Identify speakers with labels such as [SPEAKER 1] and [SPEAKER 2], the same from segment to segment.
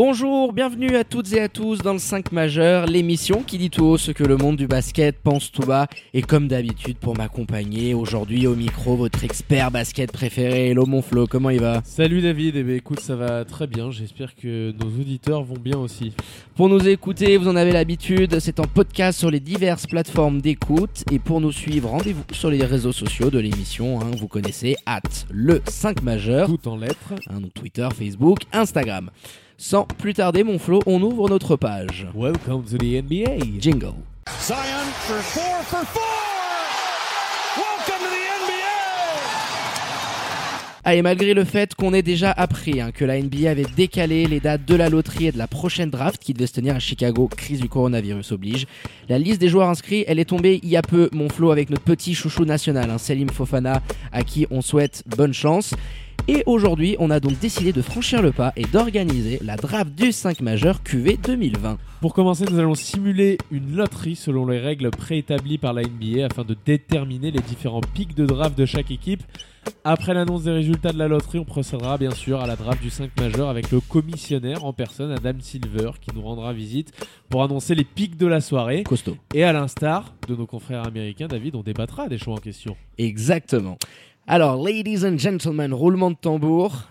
[SPEAKER 1] Bonjour, bienvenue à toutes et à tous dans le 5 majeur, l'émission qui dit tout haut ce que le monde du basket pense tout bas. Et comme d'habitude, pour m'accompagner aujourd'hui au micro, votre expert basket préféré, Hello mon Flo, comment il va
[SPEAKER 2] Salut David, eh bien, écoute, ça va très bien. J'espère que nos auditeurs vont bien aussi.
[SPEAKER 1] Pour nous écouter, vous en avez l'habitude, c'est en podcast sur les diverses plateformes d'écoute. Et pour nous suivre, rendez-vous sur les réseaux sociaux de l'émission. hein, vous connaissez, at le 5 majeur.
[SPEAKER 2] Tout en lettres.
[SPEAKER 1] Hein, donc Twitter, Facebook, Instagram. Sans plus tarder, mon Flo, on ouvre notre page.
[SPEAKER 2] Welcome to the NBA.
[SPEAKER 1] Jingle.
[SPEAKER 3] Zion for four for four. Welcome to the NBA.
[SPEAKER 1] Allez, malgré le fait qu'on ait déjà appris hein, que la NBA avait décalé les dates de la loterie et de la prochaine draft qui devait se tenir à Chicago, crise du coronavirus oblige, la liste des joueurs inscrits, elle est tombée il y a peu, mon Flo, avec notre petit chouchou national, hein, Selim Fofana, à qui on souhaite bonne chance. Et aujourd'hui, on a donc décidé de franchir le pas et d'organiser la draft du 5 majeur QV 2020.
[SPEAKER 2] Pour commencer, nous allons simuler une loterie selon les règles préétablies par la NBA afin de déterminer les différents pics de draft de chaque équipe. Après l'annonce des résultats de la loterie, on procédera bien sûr à la draft du 5 majeur avec le commissionnaire en personne, Adam Silver, qui nous rendra visite pour annoncer les pics de la soirée.
[SPEAKER 1] Costaud.
[SPEAKER 2] Et à l'instar de nos confrères américains, David, on débattra des choix en question.
[SPEAKER 1] Exactement. Alors, ladies and gentlemen, roulement de tambour.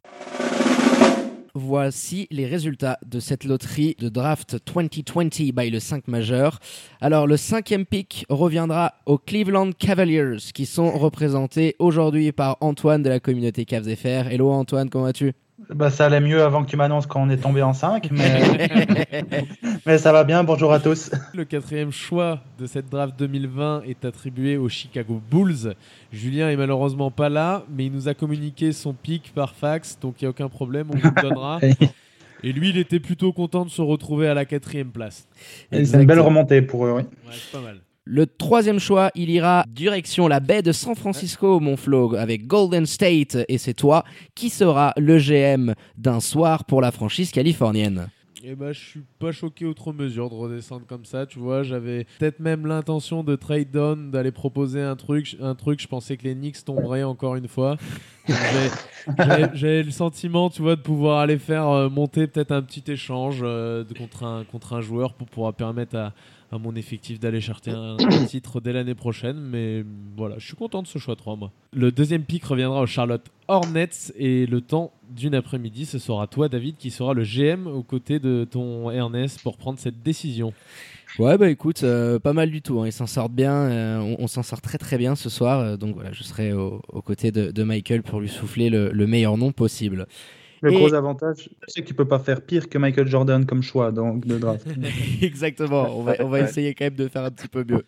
[SPEAKER 1] Voici les résultats de cette loterie de draft 2020 by le 5 majeur. Alors, le cinquième pick reviendra aux Cleveland Cavaliers, qui sont représentés aujourd'hui par Antoine de la communauté Cavs. Hello Antoine, comment vas-tu?
[SPEAKER 4] Bah, ça allait mieux avant que tu m'annonces quand on est tombé en 5, mais... mais ça va bien. Bonjour à tous.
[SPEAKER 2] Le quatrième choix de cette draft 2020 est attribué aux Chicago Bulls. Julien est malheureusement pas là, mais il nous a communiqué son pic par fax, donc il n'y a aucun problème, on vous le donnera. Et lui, il était plutôt content de se retrouver à la quatrième place.
[SPEAKER 4] C'est une belle remontée pour eux, oui.
[SPEAKER 2] Ouais, c'est pas mal.
[SPEAKER 1] Le troisième choix, il ira direction la baie de San Francisco, mon Flo, avec Golden State, et c'est toi qui sera le GM d'un soir pour la franchise californienne.
[SPEAKER 2] Et bah, je suis pas choqué outre mesure de redescendre comme ça, tu vois. J'avais peut-être même l'intention de trade down, d'aller proposer un truc, un truc. Je pensais que les Knicks tomberaient encore une fois. J'avais le sentiment, tu vois, de pouvoir aller faire euh, monter peut-être un petit échange euh, contre, un, contre un joueur pour pouvoir permettre à, à mon effectif d'aller chercher un, un titre dès l'année prochaine. Mais voilà, je suis content de ce choix 3, moi. Le deuxième pick reviendra au Charlotte Hornets et le temps d'une après-midi, ce sera toi, David, qui sera le GM aux côtés de ton Ernest pour prendre cette décision.
[SPEAKER 1] Ouais, bah écoute, euh, pas mal du tout. hein. Ils s'en sortent bien. euh, on on s'en sort très très bien ce soir. euh, donc voilà, je serai au- aux côtés de, de Michael pour lui souffler le, le meilleur nom possible.
[SPEAKER 4] Le
[SPEAKER 1] Et-
[SPEAKER 4] gros avantage, c'est que tu peux pas faire pire que Michael Jordan comme choix donc, de draft.
[SPEAKER 1] Exactement. On va, on va essayer quand même de faire un petit peu mieux.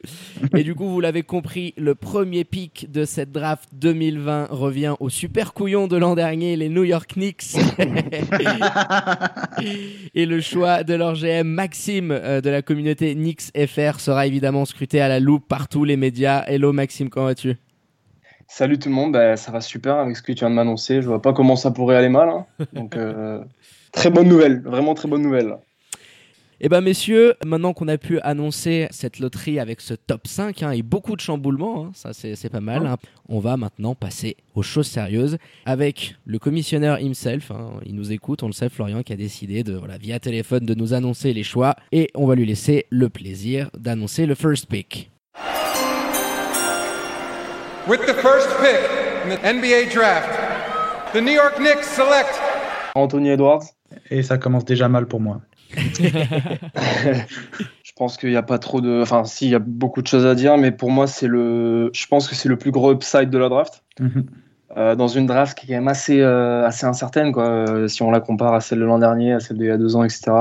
[SPEAKER 1] Et du coup, vous l'avez compris, le premier pick de cette draft 2020 revient au super couillon de l'an dernier, les New York Knicks. Et le choix de leur GM Maxime euh, de la communauté Knicks FR sera évidemment scruté à la loupe par tous les médias. Hello Maxime, comment vas-tu?
[SPEAKER 5] Salut tout le monde, bah, ça va super avec ce que tu viens de m'annoncer. Je vois pas comment ça pourrait aller mal. hein. Donc, euh, très bonne nouvelle, vraiment très bonne nouvelle.
[SPEAKER 1] Eh ben messieurs, maintenant qu'on a pu annoncer cette loterie avec ce top 5 hein, et beaucoup de chamboulements, hein, ça c'est c'est pas mal, hein, on va maintenant passer aux choses sérieuses avec le commissionneur himself, il nous écoute, on le sait, Florian qui a décidé de, voilà, via téléphone de nous annoncer les choix et on va lui laisser le plaisir d'annoncer le first pick.
[SPEAKER 6] With the first pick in the NBA draft, the New York Knicks select
[SPEAKER 5] Anthony Edwards,
[SPEAKER 4] Et ça commence déjà mal pour moi.
[SPEAKER 5] je pense qu'il n'y a pas trop de. Enfin, si, il y a beaucoup de choses à dire, mais pour moi, c'est le. Je pense que c'est le plus gros upside de la draft.
[SPEAKER 4] Mhm.
[SPEAKER 5] Euh, dans une draft qui est quand même assez, euh, assez incertaine, quoi, euh, si on la compare à celle de l'an dernier, à celle d'il y a deux ans, etc.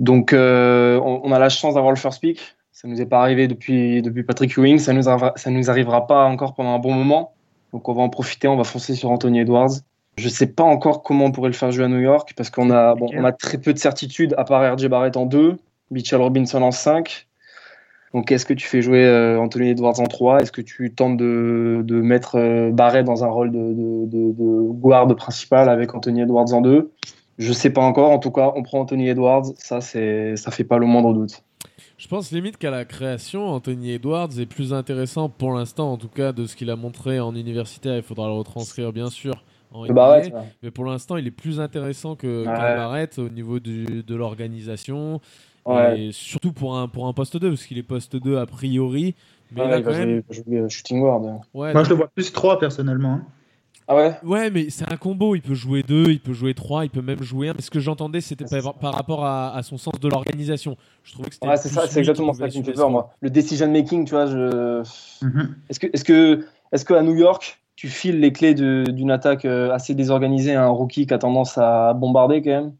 [SPEAKER 5] Donc, euh, on, on a la chance d'avoir le first pick. Ça nous est pas arrivé depuis, depuis Patrick Ewing. Ça nous, ça nous arrivera pas encore pendant un bon moment. Donc, on va en profiter. On va foncer sur Anthony Edwards. Je sais pas encore comment on pourrait le faire jouer à New York parce qu'on a, bon, on a très peu de certitudes à part RJ Barrett en 2, Mitchell Robinson en 5. Donc est-ce que tu fais jouer euh, Anthony Edwards en 3 Est-ce que tu tentes de, de mettre euh, Barrett dans un rôle de, de, de, guard principal avec Anthony Edwards en 2 Je sais pas encore. En tout cas, on prend Anthony Edwards. Ça, c'est, ça fait pas le moindre doute.
[SPEAKER 2] Je pense limite qu'à la création, Anthony Edwards est plus intéressant pour l'instant, en tout cas, de ce qu'il a montré en universitaire. Il faudra le retranscrire, bien sûr, en
[SPEAKER 5] Que
[SPEAKER 2] NBA.
[SPEAKER 5] Barrett, ouais.
[SPEAKER 2] Mais pour l'instant, il est plus intéressant que
[SPEAKER 5] Ouais.
[SPEAKER 2] Barrett au niveau du- de l'organisation.
[SPEAKER 5] Ouais.
[SPEAKER 2] Et surtout pour un, pour un poste 2, parce qu'il est poste 2 a priori. Mais là,
[SPEAKER 5] il
[SPEAKER 2] quand
[SPEAKER 5] va jouer,
[SPEAKER 2] même.
[SPEAKER 5] euh, shooting guard.
[SPEAKER 2] Ouais,
[SPEAKER 4] Moi, je le vois plus 3 personnellement. hein.
[SPEAKER 5] Ah ouais?
[SPEAKER 2] Ouais, mais c'est un combo. Il peut jouer 2, il peut jouer 3, il peut même jouer 1. Mais ce que j'entendais, c'était par, par rapport à, à son sens de l'organisation. Je trouvais que c'était.
[SPEAKER 5] Ouais, c'est
[SPEAKER 2] plus
[SPEAKER 5] ça, c'est exactement ça qui me fait peur, moi. Le decision making, tu vois, je.
[SPEAKER 4] Mhm.
[SPEAKER 5] Est-ce que, est-ce que, est-ce qu'à New York, tu files les clés d'une attaque euh, assez désorganisée à un rookie qui a tendance à bombarder quand même?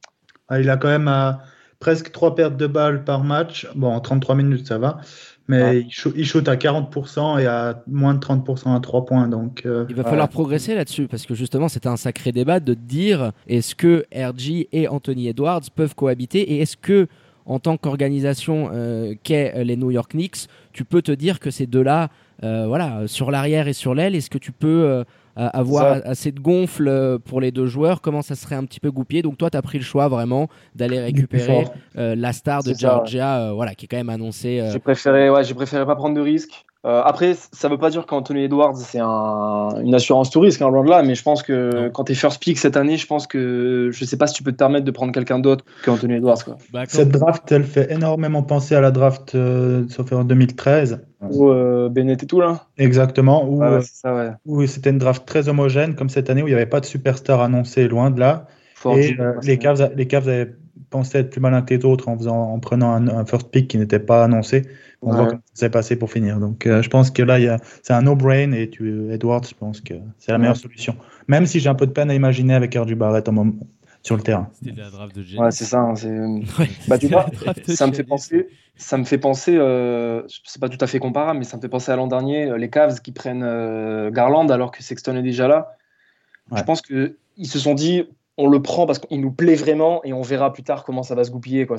[SPEAKER 4] Ah, il a quand même euh, presque 3 pertes de balles par match. Bon, en 33 minutes, ça va. Mais
[SPEAKER 5] Ouais.
[SPEAKER 4] il, shoot, il shoot à 40% et à moins de 30% à 3 points. Donc, euh,
[SPEAKER 1] Il va
[SPEAKER 5] Ouais.
[SPEAKER 1] falloir progresser là-dessus parce que justement c'était un sacré débat de dire est-ce que RG et Anthony Edwards peuvent cohabiter et est-ce que en tant qu'organisation euh, qu'est euh, les New York Knicks, tu peux te dire que ces deux-là, voilà, sur l'arrière et sur l'aile, est-ce que tu peux euh, euh, avoir
[SPEAKER 5] Ça.
[SPEAKER 1] assez de gonfle euh, pour les deux joueurs? Comment ça serait un petit peu goupillé? Donc toi, tu as pris le choix vraiment d'aller récupérer euh, la star de
[SPEAKER 5] C'est ça, ouais.
[SPEAKER 1] Georgia, euh, voilà, qui est quand même annoncée. euh,
[SPEAKER 5] J'ai préféré, ouais, j'ai préféré pas prendre de risques. Euh, après, ça veut pas dire qu'Anthony Edwards c'est un, une assurance tout risque, hein, loin de là. Mais je pense que
[SPEAKER 2] Non.
[SPEAKER 5] quand t'es first pick cette année, je pense que je sais pas si tu peux te permettre de prendre quelqu'un d'autre qu'Anthony Edwards. Quoi.
[SPEAKER 2] Bah,
[SPEAKER 4] cette draft, elle fait énormément penser à la draft, euh, sauf en 2013.
[SPEAKER 5] Ou euh, Bennett et tout là.
[SPEAKER 4] Exactement. Où,
[SPEAKER 5] ouais,
[SPEAKER 4] euh,
[SPEAKER 5] ouais.
[SPEAKER 4] c'était une draft très homogène, comme cette année où il n'y avait pas de superstar annoncé, loin de là.
[SPEAKER 5] Fort
[SPEAKER 4] Et euh, les, Cavs, les Cavs avaient pensé être plus malins que les autres en, faisant, en prenant un, un first pick qui n'était pas annoncé. On
[SPEAKER 5] Ouais.
[SPEAKER 4] voit comment ça s'est passé pour finir. Donc euh, je pense que là, c'est un no-brain et tu, Edwards, je pense que c'est la meilleure solution. Même si j'ai un peu de peine à imaginer avec RJ Barrett en moment, sur le terrain.
[SPEAKER 2] C'était la draft de.
[SPEAKER 5] Ouais, c'est ça. hein.
[SPEAKER 1] Ouais.
[SPEAKER 5] Bah, tu vois, ça me fait penser, ça me fait penser, euh, c'est pas tout à fait comparable, mais ça me fait penser à l'an dernier, euh, les Cavs qui prennent euh, Garland alors que Sexton est déjà là.
[SPEAKER 4] Ouais.
[SPEAKER 5] Je pense que ils se sont dit, on le prend parce qu'il nous plaît vraiment et on verra plus tard comment ça va se goupiller. Quoi.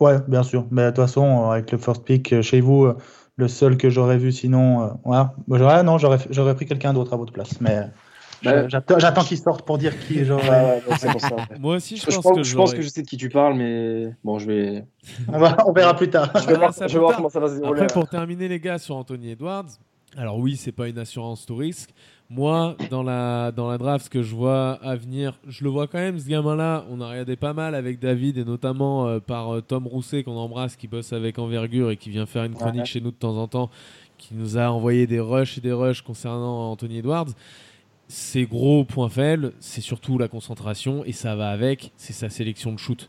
[SPEAKER 4] Ouais, bien sûr. Mais de toute façon, euh, avec le first pick euh, chez vous, euh, le seul que j'aurais vu sinon, euh, voilà. Moi, j'aurais- non, j'aurais, j'aurais pris quelqu'un d'autre à votre place. Mais euh,
[SPEAKER 5] Bah,
[SPEAKER 4] j'attends, qu'il sorte pour dire qui
[SPEAKER 5] ouais, ouais, c'est pour ça.
[SPEAKER 2] Moi aussi, je
[SPEAKER 5] Je,
[SPEAKER 2] pense
[SPEAKER 5] pense,
[SPEAKER 2] que
[SPEAKER 5] je pense
[SPEAKER 2] j'aurais-
[SPEAKER 5] que je sais de qui tu parles, mais bon, je vais,
[SPEAKER 4] On, va- on verra plus tard.
[SPEAKER 5] je vais voir,
[SPEAKER 2] ça
[SPEAKER 5] je
[SPEAKER 2] plus
[SPEAKER 5] vais voir
[SPEAKER 2] tard.
[SPEAKER 5] comment ça va se dérouler.
[SPEAKER 2] Après, pour terminer, les gars, sur Anthony Edwards, alors oui, c'est pas une assurance tout risque. Moi, dans la, dans la draft, ce que je vois à venir, je le vois quand même, ce gamin-là. On a regardé pas mal avec David et notamment euh, par euh, Tom Rousset, qu'on embrasse, qui bosse avec Envergure et qui vient faire une chronique
[SPEAKER 5] Ouais.
[SPEAKER 2] chez nous de temps en temps, qui nous a envoyé des rushs et des rushs concernant Anthony Edwards. Ses gros points faibles, c'est surtout la concentration et ça va avec, c'est sa sélection de shoot.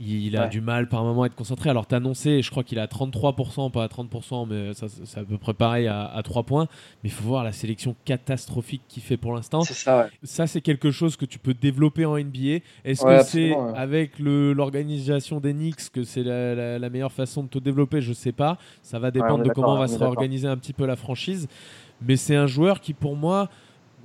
[SPEAKER 2] Il a
[SPEAKER 5] Ouais.
[SPEAKER 2] du mal par moment à être concentré. Alors, t'as annoncé, je crois qu'il est à 33%, pas à 30%, mais ça, c'est à peu près pareil à, à 3 points. Mais il faut voir la sélection catastrophique qu'il fait pour l'instant.
[SPEAKER 5] C'est ça, ouais.
[SPEAKER 2] Ça, c'est quelque chose que tu peux développer en NBA. Est-ce
[SPEAKER 5] Ouais,
[SPEAKER 2] que c'est avec l'organisation des Knicks que c'est la, la- la meilleure façon de te développer? Je sais pas. Ça va dépendre de comment va se réorganiser un petit peu la franchise. Mais c'est un joueur qui, pour moi,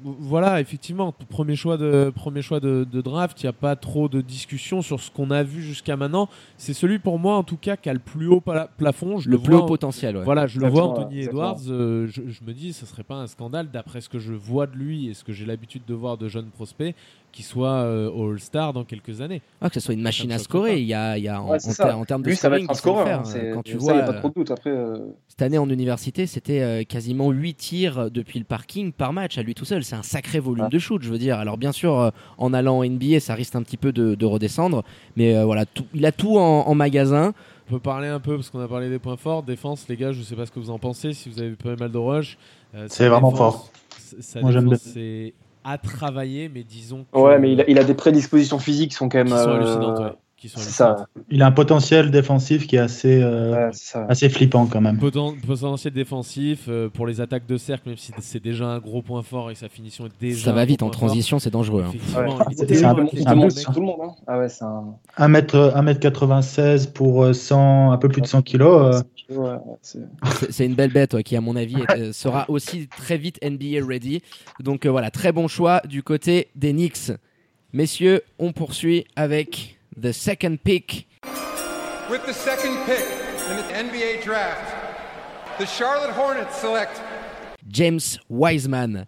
[SPEAKER 2] voilà, effectivement, premier choix de, premier choix de, de draft, il n'y a pas trop de discussion sur ce qu'on a vu jusqu'à maintenant. C'est celui pour moi, en tout cas, qui a le plus haut pla- plafond. Je
[SPEAKER 1] le
[SPEAKER 2] le
[SPEAKER 1] plus
[SPEAKER 2] vois
[SPEAKER 1] haut
[SPEAKER 2] en-
[SPEAKER 1] potentiel. ouais.
[SPEAKER 2] voilà, je le vois, Anthony. Edwards. euh, je, je me dis, ce serait pas un scandale, d'après ce que je vois de lui et ce que j'ai l'habitude de voir de jeunes prospects, qu'il soit euh, All-Star dans quelques années.
[SPEAKER 1] Ah, que ce soit une machine à scorer. Il y a, il y a en,
[SPEAKER 5] Ouais,
[SPEAKER 1] termes de
[SPEAKER 5] Lui, ça va
[SPEAKER 1] scoring,
[SPEAKER 5] être un scoreur.
[SPEAKER 1] faire.
[SPEAKER 5] hein,
[SPEAKER 1] Quand tu
[SPEAKER 5] ça,
[SPEAKER 1] vois,
[SPEAKER 5] y a pas
[SPEAKER 1] euh,
[SPEAKER 5] trop de doute. Après, euh,
[SPEAKER 1] Cette année en université, c'était euh, quasiment 8 tirs depuis le parking par match à lui tout seul. C'est un sacré volume de shoot, je veux dire. Alors bien sûr, euh, en allant en NBA, ça risque un petit peu de, de redescendre, mais euh, voilà, tout- il a tout en, en magasin.
[SPEAKER 2] On peut parler un peu, parce qu'on a parlé des points forts. Défense, les gars, je sais pas ce que vous en pensez, si vous avez pas mal de rush. Euh,
[SPEAKER 4] C'est vraiment
[SPEAKER 2] défense-
[SPEAKER 4] fort. Moi, j'aime bien.
[SPEAKER 2] À travailler, mais disons que-
[SPEAKER 5] ouais, mais il a, il a des prédispositions physiques qui sont quand même.
[SPEAKER 2] qui sont
[SPEAKER 5] euh,
[SPEAKER 2] hallucinantes. ouais, qui sont
[SPEAKER 5] C'est
[SPEAKER 2] hallucinantes.
[SPEAKER 5] ça.
[SPEAKER 4] Il a un potentiel défensif qui est assez, euh,
[SPEAKER 5] Ouais,
[SPEAKER 4] assez flippant quand même.
[SPEAKER 2] Poten- potentiel défensif euh, pour les attaques de cercle, même si c'est déjà un gros point fort et sa finition est déjà.
[SPEAKER 1] ça va vite en transition, c'est dangereux. hein.
[SPEAKER 5] Ouais. C'est
[SPEAKER 4] un- un
[SPEAKER 5] tout le monde. hein. Ah ouais, un.
[SPEAKER 4] 1m, 1m96 pour euh, 100, un peu plus de 100 kilos.
[SPEAKER 5] Ouais, c'est-
[SPEAKER 1] une belle bête ouais, qui, à mon avis, est- euh, sera aussi très vite NBA ready. Donc euh, voilà, très bon choix du côté des Knicks. Messieurs, on poursuit avec the second pick.
[SPEAKER 6] With the second pick in the NBA draft, the Charlotte Hornets select
[SPEAKER 1] James Wiseman.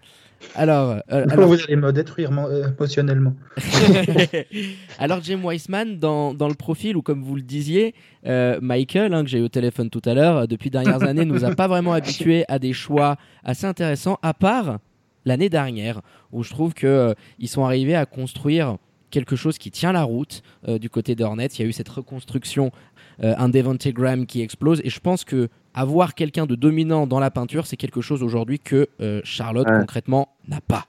[SPEAKER 1] Alors, euh,
[SPEAKER 4] vous allez me détruire euh, émotionnellement.
[SPEAKER 1] alors James Wiseman, dans, dans le profil, ou comme vous le disiez, euh, Michael, hein, que j'ai eu au téléphone tout à l'heure, euh, depuis dernières années, nous a pas vraiment habitués à des choix assez intéressants, à part l'année dernière, où je trouve qu'ils sont arrivés à construire quelque chose qui tient la route euh, du côté des Hornets. Il y a eu cette reconstruction, un Devontae Graham qui explose, et je pense que avoir quelqu'un de dominant dans la peinture, c'est quelque chose aujourd'hui que euh, Charlotte
[SPEAKER 5] Ouais.
[SPEAKER 1] concrètement n'a pas.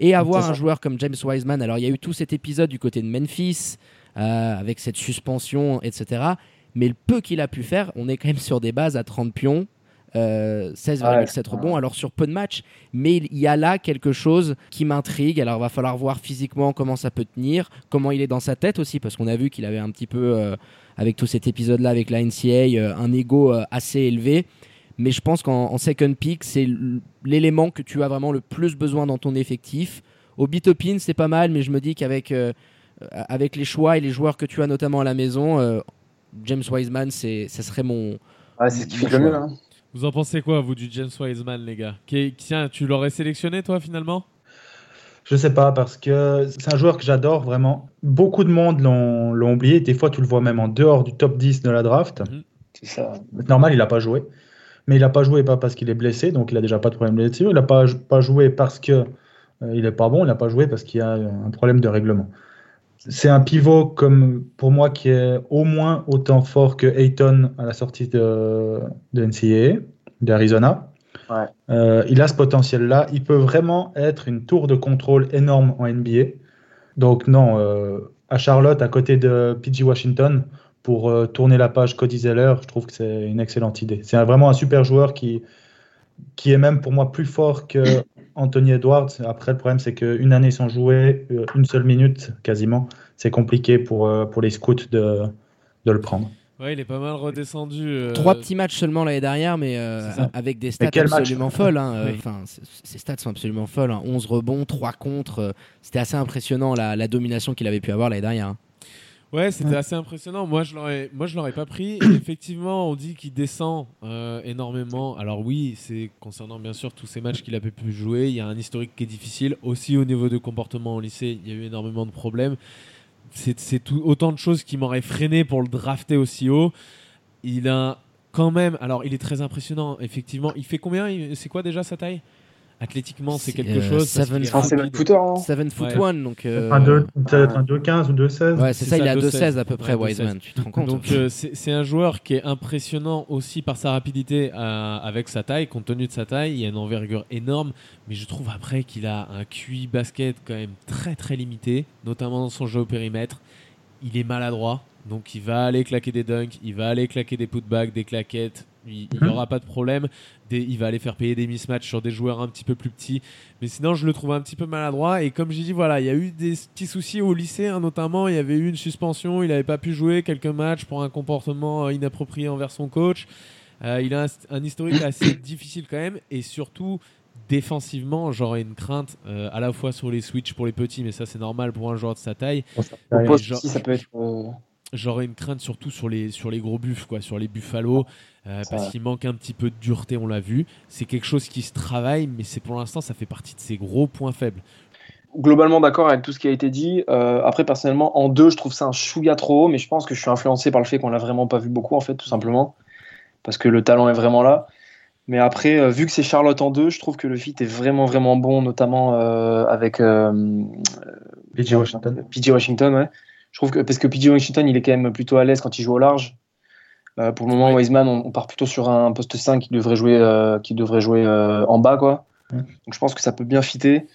[SPEAKER 1] Et avoir un joueur comme James Wiseman, alors il y a eu tout cet épisode du côté de Memphis, euh, avec cette suspension, etc. Mais le peu qu'il a pu faire, on est quand même sur des bases à 30 pions, euh, 16,7
[SPEAKER 5] Ouais.
[SPEAKER 1] rebonds, alors sur peu de matchs. Mais il y a là quelque chose qui m'intrigue. Alors il va falloir voir physiquement comment ça peut tenir, comment il est dans sa tête aussi, parce qu'on a vu qu'il avait un petit peu, euh, avec tout cet épisode-là avec la NCA, euh, un ego euh, assez élevé. Mais je pense qu'en en second pick, c'est l'élément que tu as vraiment le plus besoin dans ton effectif. Au Bitopin, c'est pas mal, mais je me dis qu'avec avec les choix et les joueurs que tu as notamment à la maison, James Wiseman, c'est, ça serait mon.
[SPEAKER 5] ouais, c'est ce qui fait le mieux. hein.
[SPEAKER 2] Vous en pensez quoi, vous, du James Wiseman, les gars Qui est- Tiens, tu l'aurais sélectionné, toi, finalement?
[SPEAKER 4] Je sais pas, parce que c'est un joueur que j'adore vraiment. Beaucoup de monde l'ont oublié. Des fois, tu le vois même en dehors du top 10 de la draft.
[SPEAKER 5] C'est ça.
[SPEAKER 4] Normal, il n'a pas joué. Mais il n'a pas joué pas parce qu'il est blessé, donc il a déjà pas de problème de blessure. Il n'a pas, pas joué parce que euh, il est pas bon. Il n'a pas joué parce qu'il y a un problème de règlement. C'est un pivot comme pour moi qui est au moins autant fort que Ayton à la sortie de, de NCAA, d'Arizona.
[SPEAKER 5] Ouais.
[SPEAKER 4] Euh, il a ce potentiel-là. Il peut vraiment être une tour de contrôle énorme en NBA. Donc non, euh, à Charlotte, à côté de PG Washington, pour euh, tourner la page Cody Zeller, je trouve que c'est une excellente idée. C'est vraiment un super joueur qui, qui est même pour moi plus fort que Anthony Edwards. Après, le problème, c'est qu'une année sans jouer, euh, une seule minute quasiment, c'est compliqué pour, euh, pour les scouts de, de le prendre.
[SPEAKER 2] Ouais, il est pas mal redescendu. euh,
[SPEAKER 1] Trois petits matchs seulement l'année dernière, mais euh, avec des stats
[SPEAKER 4] match
[SPEAKER 1] absolument folles. hein,
[SPEAKER 2] Oui.
[SPEAKER 1] Enfin, ces stats sont absolument folles. hein. 11 rebonds, 3 contre. C'était assez impressionnant la, la domination qu'il avait pu avoir l'année dernière.
[SPEAKER 2] Ouais, c'était assez impressionnant. Moi, je l'aurais, moi, je l'aurais pas pris. Et effectivement, on dit qu'il descend euh, énormément. Alors oui, c'est concernant bien sûr tous ces matchs qu'il a pu jouer. Il y a un historique qui est difficile. Aussi au niveau de comportement au lycée, il y a eu énormément de problèmes. C'est, tout, autant de choses qui m'auraient freiné pour le drafter aussi haut. Il a quand même, alors il est très impressionnant. Effectivement, il fait combien? C'est quoi déjà sa taille? Athlétiquement, c'est quelque
[SPEAKER 1] euh,
[SPEAKER 2] chose. parce
[SPEAKER 1] seven
[SPEAKER 5] footer. hein.
[SPEAKER 1] 7 foot
[SPEAKER 2] Ouais.
[SPEAKER 1] 1, donc. euh,
[SPEAKER 4] Un deux- Peut-être un 2-15 ou 2-16.
[SPEAKER 1] Ouais, c'est ça, il est à
[SPEAKER 2] 2,16
[SPEAKER 1] 2-16 à peu près,
[SPEAKER 2] Ouais,
[SPEAKER 1] Wiseman. Tu te rends compte
[SPEAKER 2] Donc euh, c'est un joueur qui est impressionnant aussi par sa rapidité euh, avec sa taille, compte tenu de sa taille, il y a une envergure énorme, mais je trouve après qu'il a un QI basket quand même très très limité, notamment dans son jeu au périmètre. Il est maladroit, donc il va aller claquer des dunks, il va aller claquer des putbacks, des claquettes, il n'y
[SPEAKER 4] Mhm.
[SPEAKER 2] aura pas de problème. Des- il va aller faire payer des mismatchs sur des joueurs un petit peu plus petits. Mais sinon, je le trouve un petit peu maladroit. Et comme j'ai dit, voilà, il y a eu des petits soucis au lycée, hein, notamment. Il y avait eu une suspension. Il n'avait pas pu jouer quelques matchs pour un comportement euh, inapproprié envers son coach. Euh, il a un, un historique assez difficile quand même. Et surtout, défensivement, j'aurais une crainte euh, à la fois sur les switches pour les petits, mais ça, c'est normal pour un joueur de sa taille.
[SPEAKER 5] Au
[SPEAKER 4] Ouais.
[SPEAKER 5] poste
[SPEAKER 2] genre-
[SPEAKER 5] aussi, ça peut être. euh,
[SPEAKER 2] J'aurais une crainte surtout sur les, sur les gros buffs, quoi, sur les buffalo, euh, parce qu'il manque un petit peu de dureté, on l'a vu. C'est quelque chose qui se travaille, mais c'est pour l'instant, ça fait partie de ses gros points faibles.
[SPEAKER 5] globalement d'accord avec tout ce qui a été dit. Euh, après, personnellement, en deux, je trouve ça un chouïa trop haut, mais je pense que je suis influencé par le fait qu'on l'a vraiment pas vu beaucoup, en fait, tout simplement. Parce que le talent est vraiment là. Mais après, euh, vu que c'est Charlotte en deux, je trouve que le fit est vraiment, vraiment bon, notamment euh, avec euh,
[SPEAKER 4] PG Washington.
[SPEAKER 5] PG Washington. Ouais. Je trouve que, parce que PG Washington, il est quand même plutôt à l'aise quand il joue au large. Euh, pour le moment,
[SPEAKER 2] Ouais.
[SPEAKER 5] Wiseman, on, on part plutôt sur un poste 5 qui devrait jouer, euh, qui devrait jouer euh, en bas. Quoi.
[SPEAKER 4] Ouais.
[SPEAKER 5] Donc je pense que ça peut bien fitter.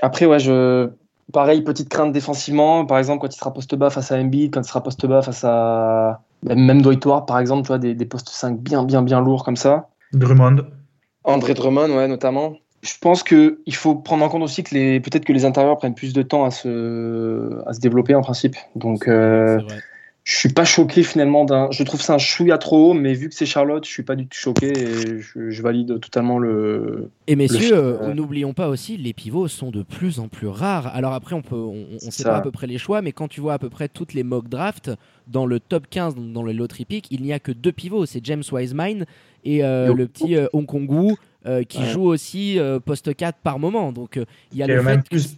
[SPEAKER 5] Après, ouais, je... pareil, petite crainte défensivement. Par exemple, quand il sera poste bas face à Embiid, quand il sera poste bas face à même Dwight par exemple, tu vois, des, des postes 5 bien, bien, bien lourds comme ça.
[SPEAKER 4] Drummond.
[SPEAKER 5] André Drummond, ouais, notamment. Je pense qu'il faut prendre en compte aussi que les peut-être que les intérieurs prennent plus de temps à se, à se développer en principe. Donc, euh, je suis pas choqué finalement d'un. Je trouve ça un chouïa trop haut, mais vu que c'est Charlotte, je suis pas du tout choqué et je, je valide totalement le.
[SPEAKER 1] Et messieurs, euh, n'oublions pas aussi, les pivots sont de plus en plus rares. Alors après, on peut, on, sait
[SPEAKER 5] ça.
[SPEAKER 1] pas à peu près les choix, mais quand tu vois à peu près toutes les mock drafts, dans le top 15, donc dans le lottery pick, il n'y a que deux pivots, c'est James Wiseman et euh, le petit euh, Hong Kongu euh, qui
[SPEAKER 5] Ouais.
[SPEAKER 1] joue aussi euh, poste 4 par moment. Donc euh, il y a le
[SPEAKER 4] même
[SPEAKER 1] fait que-
[SPEAKER 4] plus.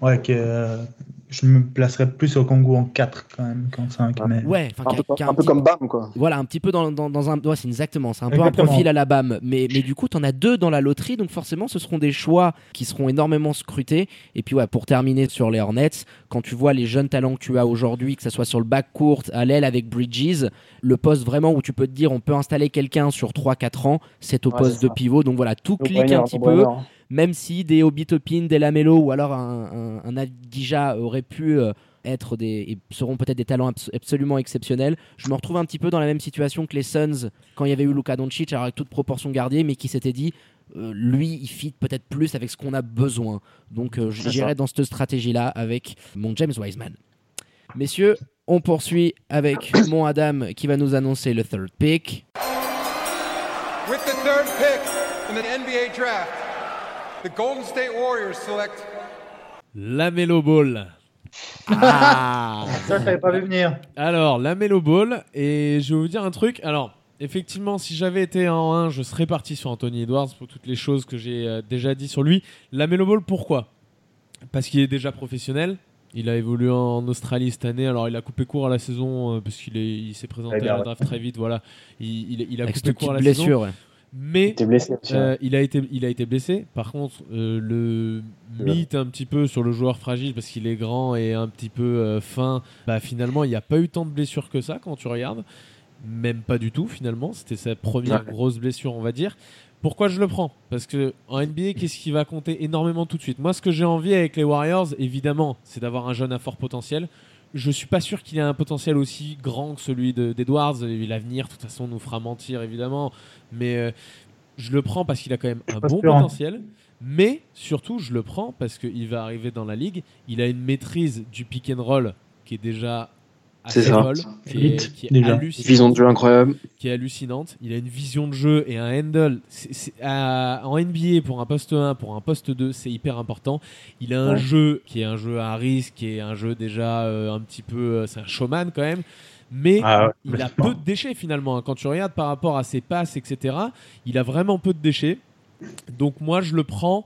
[SPEAKER 4] Ouais, que, je me placerais plus au Congo en 4 quand même qu'en 5. Mais...
[SPEAKER 1] Ouais,
[SPEAKER 5] Un peu,
[SPEAKER 1] qui a
[SPEAKER 5] un peu
[SPEAKER 1] petit-
[SPEAKER 5] comme Bam, quoi.
[SPEAKER 1] Voilà, un petit peu dans, dans, dans un. Ouais, c'est exactement. C'est un peu un profil à la BAM. Mais, mais du coup, tu en as deux dans la loterie. Donc forcément, ce seront des choix qui seront énormément scrutés. Et puis, ouais, pour terminer sur les Hornets, quand tu vois les jeunes talents que tu as aujourd'hui, que ce soit sur le back court, à l'aile avec Bridges, le poste vraiment où tu peux te dire on peut installer quelqu'un sur 3-4 ans, c'est au
[SPEAKER 5] Ouais,
[SPEAKER 1] poste de
[SPEAKER 5] ça.
[SPEAKER 1] pivot. Donc voilà, tout clique un petit peu même si des Obi Toppin, des Lamelo ou alors un, un, un Adija auraient pu euh, être des et seront peut-être des talents abs- absolument exceptionnels. Je me retrouve un petit peu dans la même situation que les Suns quand il y avait eu Luka Doncic, alors avec toute proportion gardée, mais qui s'était dit euh, lui, il fit peut-être plus avec ce qu'on a besoin. Donc euh, j'irai dans cette stratégie-là avec mon James Wiseman. Messieurs, on poursuit avec mon Adam qui va nous annoncer le third pick.
[SPEAKER 6] With the third pick in the NBA draft, the Golden State Warriors select
[SPEAKER 2] La Melo Ball.
[SPEAKER 1] Ah
[SPEAKER 4] Ça, je l'avais pas vu venir.
[SPEAKER 2] Alors, la Melo Ball, et je vais vous dire un truc. Alors, effectivement, si j'avais été en 1, je serais parti sur Anthony Edwards pour toutes les choses que j'ai euh, déjà dit sur lui. La Melo Ball, pourquoi? Parce qu'il est déjà professionnel. Il a évolué en Australie cette année. Alors, il a coupé court à la saison euh, parce qu'il est- il s'est présenté
[SPEAKER 4] bien,
[SPEAKER 2] à la
[SPEAKER 4] ouais.
[SPEAKER 2] draft très vite. Voilà, il, il- il a
[SPEAKER 1] Avec
[SPEAKER 2] coupé
[SPEAKER 1] cette
[SPEAKER 2] court à
[SPEAKER 1] petite
[SPEAKER 2] la saison.
[SPEAKER 1] blessure. ouais.
[SPEAKER 2] Mais
[SPEAKER 5] blessé hein.
[SPEAKER 2] euh, il, a été, il a été blessé. Par contre, euh, le mythe un petit peu sur le joueur fragile parce qu'il est grand et un petit peu euh, fin, bah, finalement, il n'y a pas eu tant de blessures que ça quand tu regardes. Même pas du tout, finalement. C'était sa première
[SPEAKER 5] Ouais.
[SPEAKER 2] grosse blessure, on va dire. Pourquoi je le prends? Parce que en NBA, qu'est-ce qui va compter énormément tout de suite? Moi, ce que j'ai envie avec les Warriors, évidemment, c'est d'avoir un jeune à fort potentiel. Je suis pas sûr qu'il ait un potentiel aussi grand que celui de- d'Edwards. L'avenir, de toute façon, nous fera mentir, évidemment. Mais euh, je le prends parce qu'il a quand même un bon
[SPEAKER 4] sûr, hein.
[SPEAKER 2] potentiel. Mais surtout, je le prends parce qu'il va arriver dans la ligue. Il a une maîtrise du pick and roll qui est déjà
[SPEAKER 5] C'est ça.
[SPEAKER 2] folle, qui est,
[SPEAKER 4] Élite,
[SPEAKER 2] qui est
[SPEAKER 4] déjà.
[SPEAKER 2] hallucinante
[SPEAKER 5] Vision de jeu incroyable.
[SPEAKER 2] qui est hallucinante. Il a une vision de jeu et un handle. C'est- c'est- à- en NBA, pour un poste 1, pour un poste 2, c'est hyper important. Il a un
[SPEAKER 5] Ouais.
[SPEAKER 2] jeu qui est un jeu à risque, qui est un jeu déjà euh, un petit peu. euh, c'est un showman quand même. Mais
[SPEAKER 4] Ah ouais,
[SPEAKER 2] il a peu de déchets finalement. hein. Quand tu regardes par rapport à ses passes, etc., il a vraiment peu de déchets. Donc moi, je le prends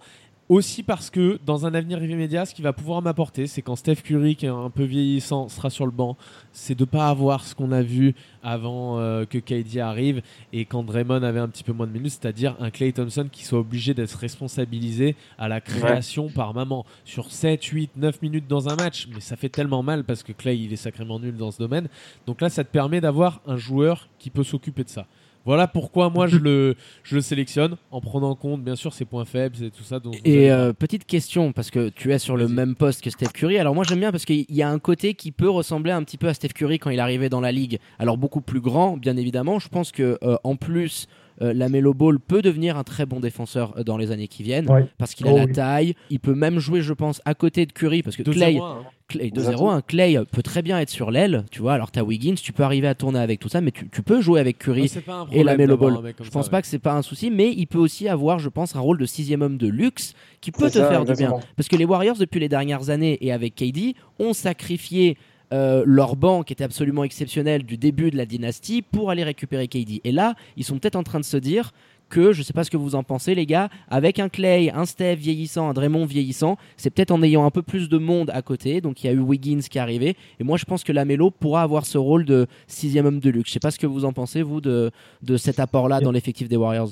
[SPEAKER 2] aussi parce que dans un avenir immédiat, ce qu'il va pouvoir m'apporter, c'est quand Steph Curry, qui est un peu vieillissant, sera sur le banc, c'est de pas avoir ce qu'on a vu avant euh, que KD arrive et quand Draymond avait un petit peu moins de minutes, c'est-à-dire un Clay Thompson qui soit obligé d'être responsabilisé à la création par maman sur 7, 8, 9 minutes dans un match. Mais ça fait tellement mal parce que Clay, il est sacrément nul dans ce domaine. Donc là, ça te permet d'avoir un joueur qui peut s'occuper de ça. Voilà pourquoi moi je le, je le sélectionne en prenant en compte bien sûr ses points faibles et tout ça. dont
[SPEAKER 1] Et euh, petite question, parce que tu es sur le même poste que Steph Curry. Alors moi j'aime bien parce qu'il y a un côté qui peut ressembler un petit peu à Steph Curry quand il arrivait dans la ligue. Alors beaucoup plus grand, bien évidemment. Je pense que euh, en plus, euh, la Melo Ball peut devenir un très bon défenseur euh, dans les années qui viennent.
[SPEAKER 4] Ouais.
[SPEAKER 1] Parce qu'il a
[SPEAKER 4] Oh
[SPEAKER 1] la
[SPEAKER 4] oui.
[SPEAKER 1] taille. Il peut même jouer, je pense, à côté de Curry. Parce que
[SPEAKER 2] 2-0-1,
[SPEAKER 1] Clay,
[SPEAKER 2] hein.
[SPEAKER 1] Clay 2-0,
[SPEAKER 5] Exactement.
[SPEAKER 1] un Clay peut très bien être sur l'aile. Tu vois, alors t'as Wiggins, tu peux arriver à tourner avec tout ça, mais tu, tu peux jouer avec Curry
[SPEAKER 2] Ouais, c'est pas un
[SPEAKER 1] et la Melo Ball. Je
[SPEAKER 2] ça,
[SPEAKER 1] pense
[SPEAKER 2] ouais.
[SPEAKER 1] pas que c'est pas un souci, mais il peut aussi avoir, je pense, un rôle de sixième homme de luxe qui peut te
[SPEAKER 5] ça,
[SPEAKER 1] faire du bien. Parce que les Warriors, depuis les dernières années et avec KD, ont sacrifié euh, leur banc qui était absolument exceptionnel du début de la dynastie pour aller récupérer KD. Et là, ils sont peut-être en train de se dire que, je sais pas ce que vous en pensez les gars, avec un Clay, un Steph vieillissant, un Draymond vieillissant, c'est peut-être en ayant un peu plus de monde à côté. Donc il y a eu Wiggins qui est arrivé. Et moi je pense que Lamelo pourra avoir ce rôle de sixième homme de luxe. Je sais pas ce que vous en pensez vous de, de cet apport-là dans l'effectif des Warriors.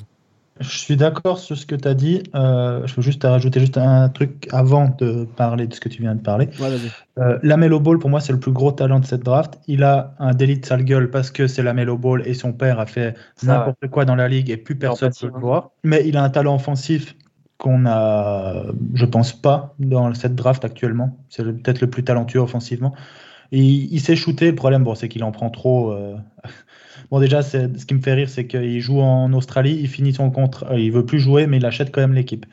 [SPEAKER 4] Je suis d'accord sur ce que tu as dit. Euh, je veux juste rajouter juste un truc avant de parler de ce que tu viens de parler.
[SPEAKER 1] Ouais.
[SPEAKER 4] Euh, Lamelo Ball, pour moi, c'est le plus gros talent de cette draft. Il a un délit de sale gueule parce que c'est Lamelo Ball et son père a fait n'importe quoi dans la ligue et plus personne ne peut le
[SPEAKER 5] hein.
[SPEAKER 4] voir. Mais il a un talent offensif qu'on a, je pense pas, dans cette draft actuellement. C'est peut-être le plus talentueux offensivement. Et il, il sait shooter. Le problème, bon, c'est qu'il en prend trop. euh. Bon, déjà, c'est- ce qui me fait rire, c'est qu'il joue en Australie, il finit son contrat, euh, il veut plus jouer, mais il achète quand même l'équipe.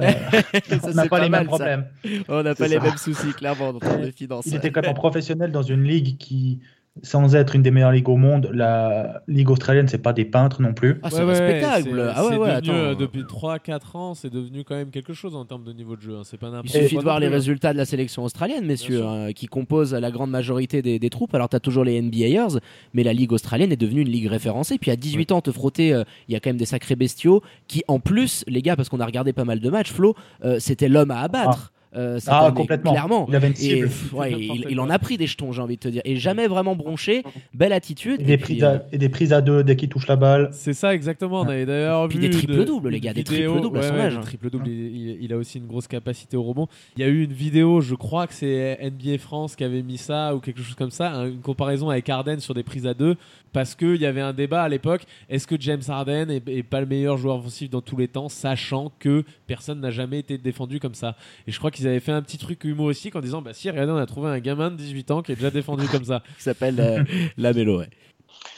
[SPEAKER 4] Euh, on n'a pas,
[SPEAKER 1] pas
[SPEAKER 4] les
[SPEAKER 1] mal,
[SPEAKER 4] mêmes
[SPEAKER 1] ça.
[SPEAKER 4] problèmes.
[SPEAKER 1] On n'a pas les mêmes soucis, clairement, dans termes de finances.
[SPEAKER 4] Il était quand même professionnel dans une ligue qui sans être une des meilleures ligues au monde, la ligue australienne, c'est pas des peintres non plus.
[SPEAKER 1] Ah, c'est
[SPEAKER 2] Ouais,
[SPEAKER 1] respectable.
[SPEAKER 2] c'est-
[SPEAKER 1] Ah ouais,
[SPEAKER 2] c'est
[SPEAKER 1] ouais,
[SPEAKER 2] devenu,
[SPEAKER 1] attends.
[SPEAKER 2] euh, depuis 3-4 ans, c'est devenu quand même quelque chose en termes de niveau de jeu. hein. C'est pas
[SPEAKER 1] Il suffit de voir les
[SPEAKER 2] plus, hein.
[SPEAKER 1] résultats de la sélection australienne, messieurs, hein, qui composent la grande majorité des, des troupes. Alors, tu as toujours les NBAers, mais la Ligue australienne est devenue une ligue référencée. Puis à 18 ans, te frotter, euh, il y a quand même des sacrés bestiaux qui, en plus, les gars, parce qu'on a regardé pas mal de matchs, Flo, euh, c'était l'homme à abattre. Euh, cette
[SPEAKER 4] Ah,
[SPEAKER 1] année,
[SPEAKER 4] complètement.
[SPEAKER 1] Clairement.
[SPEAKER 4] Il avait une
[SPEAKER 1] Et
[SPEAKER 4] cible.
[SPEAKER 1] pff, ouais, il,
[SPEAKER 2] N'importe
[SPEAKER 1] il en a pris des jetons, j'ai envie de te dire. Et jamais vraiment bronché. Belle attitude.
[SPEAKER 4] Et des,
[SPEAKER 1] Et
[SPEAKER 4] prises
[SPEAKER 1] puis, euh,
[SPEAKER 4] à, et des prises à deux dès qu'il touche la balle.
[SPEAKER 2] C'est ça exactement. On avait d'ailleurs
[SPEAKER 1] Puis
[SPEAKER 2] vu
[SPEAKER 1] des triples
[SPEAKER 2] de-
[SPEAKER 1] doubles, les gars, des triples doubles à son
[SPEAKER 2] ouais,
[SPEAKER 1] âge,
[SPEAKER 2] des
[SPEAKER 1] hein.
[SPEAKER 2] triples doubles. Il, il- il a aussi une grosse capacité au rebond. Il y a eu une vidéo, je crois que c'est NBA France qui avait mis ça ou quelque chose comme ça, un- une comparaison avec Harden sur des prises à deux, parce qu'il y avait un débat à l'époque. Est-ce que James Harden est, est pas le meilleur joueur offensif dans tous les temps, sachant que personne n'a jamais été défendu comme ça Et je crois qu'ils avaient fait un petit truc humoristique en disant bah si, regardez, on a trouvé un gamin de 18 ans qui est déjà défendu comme ça.
[SPEAKER 1] qui s'appelle euh, la Mélo. ouais.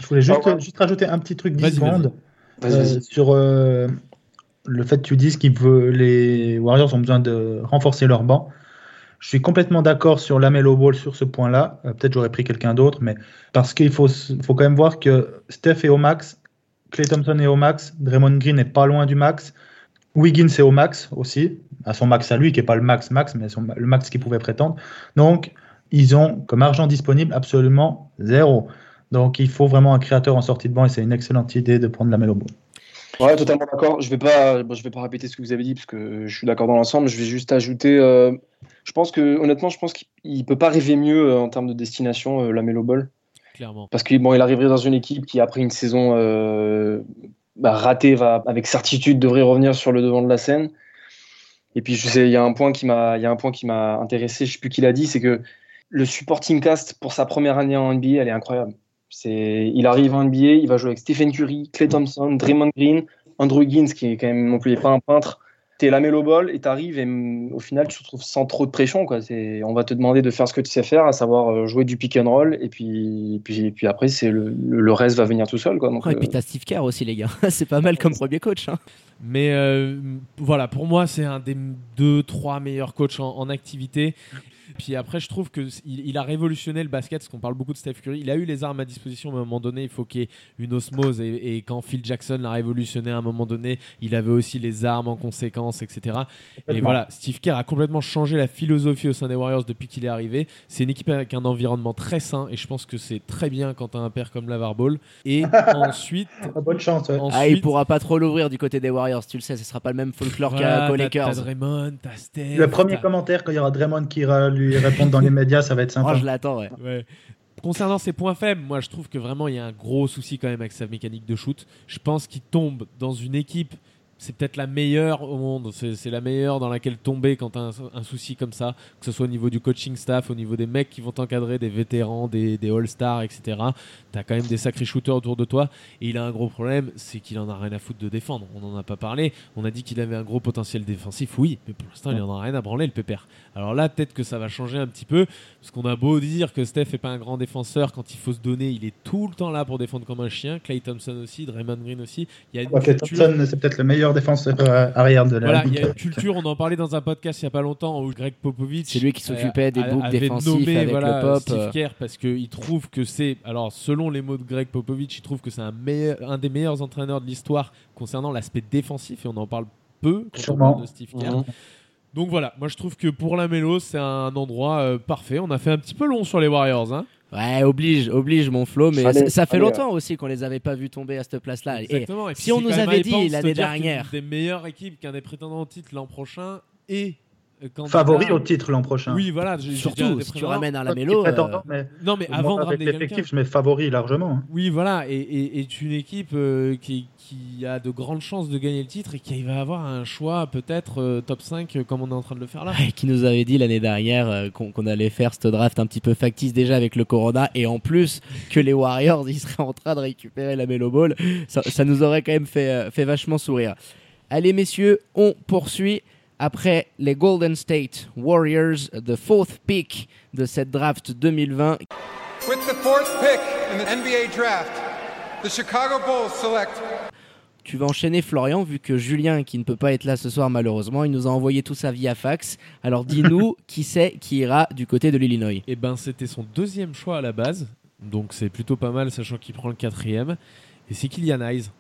[SPEAKER 4] Je voulais juste,
[SPEAKER 5] Ah ouais.
[SPEAKER 4] juste rajouter un petit truc 10
[SPEAKER 2] Vas-y,
[SPEAKER 4] secondes
[SPEAKER 5] Vas-y,
[SPEAKER 4] euh,
[SPEAKER 5] vas-y.
[SPEAKER 4] sur euh, le fait que tu dises que les Warriors ont besoin de renforcer leur banc. Je suis complètement d'accord sur Lamelo Ball sur ce point-là. Euh, Peut-être j'aurais pris quelqu'un d'autre, mais parce qu'il faut, faut quand même voir que Steph est au max, Clay Thompson est au max, Draymond Green n'est pas loin du max, Wiggins est au max aussi, à son max à lui, qui n'est pas le max max, mais son- le max qu'il pouvait prétendre. Donc, ils ont comme argent disponible absolument zéro. Donc, il faut vraiment un créateur en sortie de banc et c'est une excellente idée de prendre Lamelo Ball.
[SPEAKER 5] Ouais, totalement d'accord. Je vais pas, bon, je vais pas répéter ce que vous avez dit parce que je suis d'accord dans l'ensemble. Je vais juste ajouter. euh, je pense que honnêtement, je pense qu'il il peut pas rêver mieux euh, en termes de destination, euh, la Melo Ball,
[SPEAKER 2] Clairement.
[SPEAKER 5] parce qu'il bon, il arriverait dans une équipe qui après une saison euh, bah, ratée va avec certitude devrait revenir sur le devant de la scène. Et puis je sais, il y a un point qui m'a, il y a un point qui m'a intéressé. Je sais plus qui l'a dit, c'est que le supporting cast pour sa première année en NBA, elle est incroyable. C'est, il arrive en NBA, il va jouer avec Stephen Curry, Clay Thompson, Draymond Green, Andrew Higgins, qui est quand même non plus pas un peintre. T'es la Melo Ball et t'arrives et mm, au final tu te retrouves sans trop de pression. Quoi. C'est, on va te demander de faire ce que tu sais faire, à savoir euh, jouer du pick and roll et puis, puis, puis après c'est le, reste va venir tout seul. Quoi. Donc,
[SPEAKER 1] Ouais, et
[SPEAKER 5] euh,
[SPEAKER 1] puis t'as Steve Kerr aussi, les gars. c'est pas mal comme premier coach. hein.
[SPEAKER 2] Mais euh, voilà, pour moi, c'est un des deux, trois meilleurs coachs en, en activité. Puis après, je trouve que il, il a révolutionné le basket, parce qu'on parle beaucoup de Steph Curry. Il a eu les armes à disposition, mais à un moment donné, il faut qu'il y ait une osmose. Et, et quand Phil Jackson l'a révolutionné à un moment donné, il avait aussi les armes en conséquence, etc. Et voilà, Steve Kerr a complètement changé la philosophie au sein des Warriors depuis qu'il est arrivé. C'est une équipe avec un environnement très sain, et je pense que c'est très bien quand tu as un père comme Lavar Ball. Et ensuite,
[SPEAKER 4] Ah, Bonne chance. ouais.
[SPEAKER 2] ensuite
[SPEAKER 1] Ah, il pourra pas trop l'ouvrir du côté des Warriors, tu le sais, ce sera pas le même folklore
[SPEAKER 2] voilà, t'as-
[SPEAKER 1] Lakers.
[SPEAKER 2] T'as Draymond, t'as Steph.
[SPEAKER 4] Le premier commentaire, quand il y aura Draymond qui ira lui répondre dans les médias, ça va être
[SPEAKER 1] Oh,
[SPEAKER 4] sympa.
[SPEAKER 1] je l'attends, ouais.
[SPEAKER 2] Ouais. Concernant ses points faibles, moi je trouve que vraiment il y a un gros souci quand même avec sa mécanique de shoot. Je pense qu'il tombe dans une équipe, c'est peut-être la meilleure au monde, c'est c'est la meilleure dans laquelle tomber quand tu as un, un souci comme ça, que ce soit au niveau du coaching staff, au niveau des mecs qui vont t'encadrer, des vétérans, des, des all-stars, etc. Tu as quand même des sacrés shooters autour de toi. Et il a un gros problème, c'est qu'il en a rien à foutre de défendre. On n'en a pas parlé. On a dit qu'il avait un gros potentiel défensif, oui, mais pour l'instant il en a rien à branler le pépère. Alors là, peut-être que ça va changer un petit peu. Parce qu'on a beau dire que Steph est pas un grand défenseur, quand il faut se donner, il est tout le temps là pour défendre comme un chien. Clay Thompson aussi, Draymond Green aussi. Il y a une
[SPEAKER 4] Ouais, Clay
[SPEAKER 2] culture-
[SPEAKER 4] Thompson, c'est peut-être le meilleur défenseur euh, arrière de la
[SPEAKER 2] Voilà, il y a une culture, on en parlait dans un podcast il y a pas longtemps où Greg Popovich.
[SPEAKER 1] C'est lui qui s'occupait des
[SPEAKER 2] a-
[SPEAKER 1] boucles défensifs
[SPEAKER 2] nommé,
[SPEAKER 1] avec
[SPEAKER 2] voilà,
[SPEAKER 1] le pop.
[SPEAKER 2] Steve. Kerr parce qu'il trouve que c'est. Alors, selon les mots de Greg Popovich, il trouve que c'est un, meilleur- un des meilleurs entraîneurs de l'histoire concernant l'aspect défensif et on en parle peu quand on parle de Steve Kerr.
[SPEAKER 5] Mhm.
[SPEAKER 2] Donc voilà, moi je trouve que pour la Mélo, c'est un endroit euh, parfait. On a fait un petit peu long sur les Warriors. Hein.
[SPEAKER 1] Ouais, oblige, oblige mon Flo, mais ça, ça fait
[SPEAKER 5] fallait,
[SPEAKER 1] longtemps aussi qu'on les avait pas vus tomber à cette place-là. Et
[SPEAKER 2] Exactement. Et puis
[SPEAKER 1] si on
[SPEAKER 2] c'est
[SPEAKER 1] nous avait dit l'année dernière-
[SPEAKER 2] des meilleures équipes qu'un des prétendants au titre l'an prochain et euh,
[SPEAKER 4] Favori au titre l'an prochain.
[SPEAKER 2] Oui, voilà.
[SPEAKER 1] surtout, si tu ramènes
[SPEAKER 4] de
[SPEAKER 1] Lamelo,
[SPEAKER 4] prétendant,
[SPEAKER 1] euh,
[SPEAKER 4] mais
[SPEAKER 2] Non, mais
[SPEAKER 4] moi,
[SPEAKER 2] avant de
[SPEAKER 4] avec l'effectif, je mets favori largement. hein.
[SPEAKER 2] Oui, voilà, et, et, est une équipe euh, qui, qui a de grandes chances de gagner le titre et qui va avoir un choix peut-être euh, top 5 euh, comme on est en train de le faire là.
[SPEAKER 1] Ouais, qui nous avait dit l'année dernière euh, qu'on qu'on allait faire ce draft un petit peu factice déjà avec le Corona et en plus que les Warriors ils seraient en train de récupérer la Melo Ball, ça, ça nous aurait quand même fait, euh, fait vachement sourire. Allez messieurs, on poursuit après les Golden State Warriors, the fourth pick de cette draft 2020.
[SPEAKER 6] With the fourth pick in the NBA draft, the Chicago Bulls select
[SPEAKER 1] Tu vas enchaîner Florian vu que Julien qui ne peut pas être là ce soir malheureusement, il nous a envoyé tout ça via fax. Alors dis-nous qui c'est qui ira du côté de l'Illinois.
[SPEAKER 2] Et ben c'était son deuxième choix à la base. Donc c'est plutôt pas mal, sachant qu'il prend le quatrième. Et c'est Kylian Hayes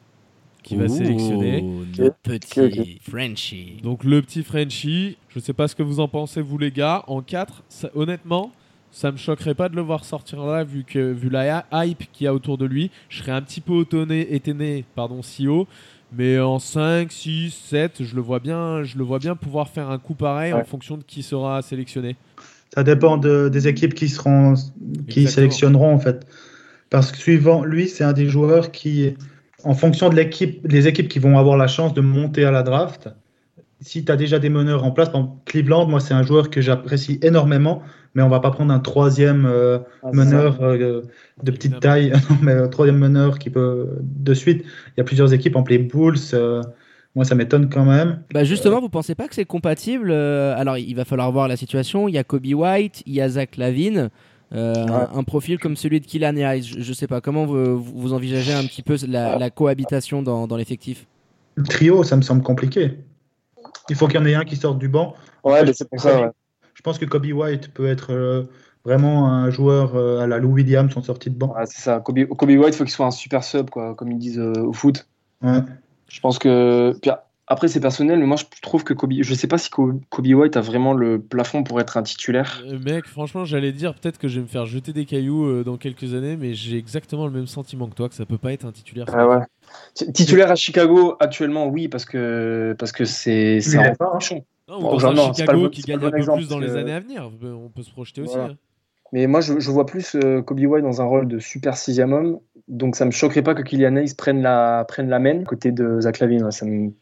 [SPEAKER 2] qui va
[SPEAKER 1] Ouh,
[SPEAKER 2] sélectionner.
[SPEAKER 1] notre petit. Frenchie.
[SPEAKER 2] Donc le petit Frenchie, je sais pas ce que vous en pensez vous les gars, en 4, honnêtement, ça me choquerait pas de le voir sortir là vu que vu la hype qu'il y a autour de lui, je serais un petit peu étonné, étonné pardon, si haut, mais en 5, 6, 7, je le vois bien, je le vois bien pouvoir faire un coup pareil en fonction de qui sera sélectionné.
[SPEAKER 4] Ça dépend de- des équipes qui seront, qui
[SPEAKER 2] Exactement.
[SPEAKER 4] sélectionneront en fait. Parce que suivant lui, c'est un des joueurs qui, en fonction de l'équipe, des équipes qui vont avoir la chance de monter à la draft, si tu as déjà des meneurs en place, par exemple, Cleveland, moi c'est un joueur que j'apprécie énormément, mais on va pas prendre un troisième euh,
[SPEAKER 5] Ah,
[SPEAKER 4] meneur euh, de petite
[SPEAKER 2] Évidemment.
[SPEAKER 4] taille, non, mais un troisième meneur qui peut de suite. Il y a plusieurs équipes, en les Bulls. euh, moi, ça m'étonne quand même.
[SPEAKER 1] Bah justement, vous pensez pas que c'est compatible euh, Alors, il va falloir voir la situation. Il y a Kobe White, il y a Zach Lavine. Euh, un, un profil comme celui de Kylian Hayes. Je, je sais pas comment vous, vous envisagez un petit peu la, la cohabitation dans, dans l'effectif?
[SPEAKER 4] Le trio, ça me semble compliqué. Il faut qu'il y en ait un qui sorte du banc.
[SPEAKER 5] Ouais, mais c'est pour ça. ouais.
[SPEAKER 4] Je pense que Kobe White peut être euh, vraiment un joueur euh, à la Lou Williams en sortie de banc.
[SPEAKER 5] Ouais, c'est ça. Kobe, Kobe White, faut qu'il soit un super sub, quoi, comme ils disent euh, au foot.
[SPEAKER 4] Ouais.
[SPEAKER 5] Je pense que. puis, après, c'est personnel, mais moi, je trouve que Kobe. Je sais pas si Kobe White a vraiment le plafond pour être un titulaire.
[SPEAKER 2] Euh, mec, franchement, j'allais dire peut-être que je vais me faire jeter des cailloux euh, dans quelques années, mais j'ai exactement le même sentiment que toi, que ça peut pas être un titulaire.
[SPEAKER 5] Ah ouais. Titulaire à Chicago, actuellement, oui, parce que parce que c'est c'est un Bon, c'est pas le
[SPEAKER 2] Chicago qui gagne un
[SPEAKER 5] bon
[SPEAKER 2] peu
[SPEAKER 5] exemple,
[SPEAKER 2] plus dans les
[SPEAKER 5] que-
[SPEAKER 2] années à venir, on peut se projeter aussi. Hein.
[SPEAKER 5] Mais moi, je, je vois plus euh, Kobe White dans un rôle de super sixième homme. Donc, ça me choquerait pas que Kylian Hayes prenne la, prenne la main côté de Zach Lavine. ouais, ça me...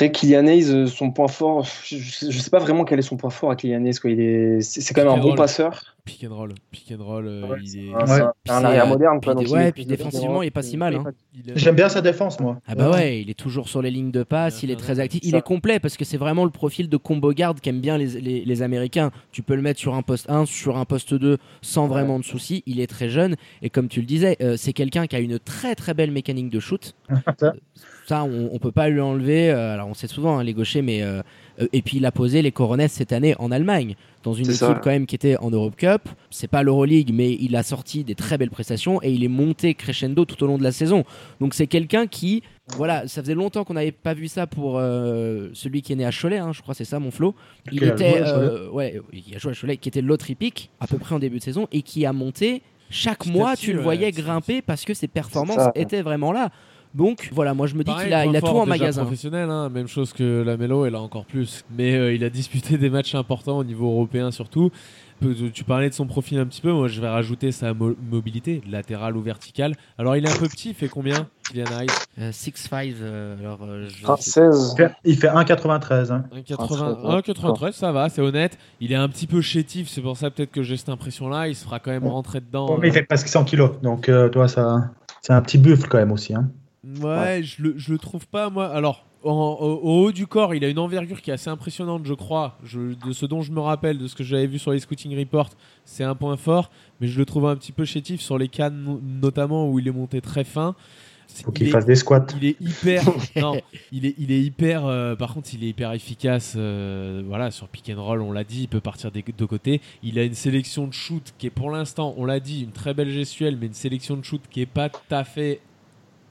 [SPEAKER 5] Après, Kylian Hayes, euh, son point fort, je, je sais pas vraiment quel est son point fort à Kylian Hayes. Quoi. Il est, c'est, quand même un bon passeur.
[SPEAKER 2] Pick and roll, pick and roll, euh,
[SPEAKER 5] Ouais,
[SPEAKER 2] il est.
[SPEAKER 5] c'est un, arrière moderne.
[SPEAKER 1] puis
[SPEAKER 5] Quoi,
[SPEAKER 1] ouais, puis défensivement, il est pas si mal, hein.
[SPEAKER 4] J'aime bien sa défense, moi.
[SPEAKER 1] Ah bah ouais, il est toujours sur les lignes de passe, il est très actif, il est complet parce que c'est vraiment le profil de combo garde qu'aiment bien les, les, les Américains. Tu peux le mettre sur un poste 1, sur un poste 2 sans vraiment de soucis. Il est très jeune et comme tu le disais, euh, c'est quelqu'un qui a une très très belle mécanique de shoot.
[SPEAKER 4] Ça.
[SPEAKER 1] On, on peut pas lui enlever. euh, alors on sait souvent hein, les gauchers, mais euh, et puis il a posé les Coronets cette année en Allemagne dans une équipe
[SPEAKER 5] ça.
[SPEAKER 1] quand même qui était en Europe Cup. C'est pas l'Euroleague, mais il a sorti des très belles prestations et il est monté crescendo tout au long de la saison. Donc c'est quelqu'un qui, voilà, ça faisait longtemps qu'on n'avait pas vu ça pour euh, celui qui est né à Cholet, hein, je crois que c'est ça mon Flo. Il était,
[SPEAKER 4] joué à Cholet.
[SPEAKER 1] euh, ouais, il a joué à Cholet, qui était l'autre hippique à peu près en début de saison et qui a monté chaque mois, tu le voyais grimper parce que ses performances étaient vraiment là. Donc voilà, moi je me dis qu'il a, il a
[SPEAKER 2] point
[SPEAKER 1] tout en magasin.
[SPEAKER 2] professionnel, hein, même chose que la Melo, elle a encore plus. Mais euh, il a disputé des matchs importants au niveau européen surtout. Peu- Tu parlais de son profil un petit peu, moi je vais rajouter sa mo- mobilité, latérale ou verticale. Alors il est un peu petit, il fait combien Kylian Hayes
[SPEAKER 1] Euh, 6-5, euh, alors euh, je
[SPEAKER 5] Enfin,
[SPEAKER 1] sais-
[SPEAKER 5] 16.
[SPEAKER 4] Il fait- Il fait 1,93. Hein.
[SPEAKER 2] 1,80 1,93, ça va, c'est honnête. Il est un petit peu chétif, c'est pour ça peut-être que j'ai cette impression-là. Il se fera quand même rentrer dedans.
[SPEAKER 4] Bon, mais il
[SPEAKER 2] euh,
[SPEAKER 4] fait presque 100 kilos. Donc, euh, toi, ça, c'est un petit buffle quand même aussi. Hein.
[SPEAKER 2] Ouais, Je, le, je le trouve pas, moi. Alors, en- au, au haut du corps, il a une envergure qui est assez impressionnante, je crois. Je- de ce dont je me rappelle, de ce que j'avais vu sur les scouting reports, c'est un point fort. Mais je le trouve un petit peu chétif sur les cannes, no- notamment où il est monté très fin.
[SPEAKER 4] Faut
[SPEAKER 2] il
[SPEAKER 4] qu'il fasse des squats.
[SPEAKER 2] il est hyper. non, il est, il est hyper. euh, par contre, il est hyper efficace. euh, voilà, sur pick and roll, on l'a dit, il peut partir des deux côtés. Il a une sélection de shoot qui est pour l'instant, on l'a dit, une très belle gestuelle, mais une sélection de shoot qui est pas tout à fait.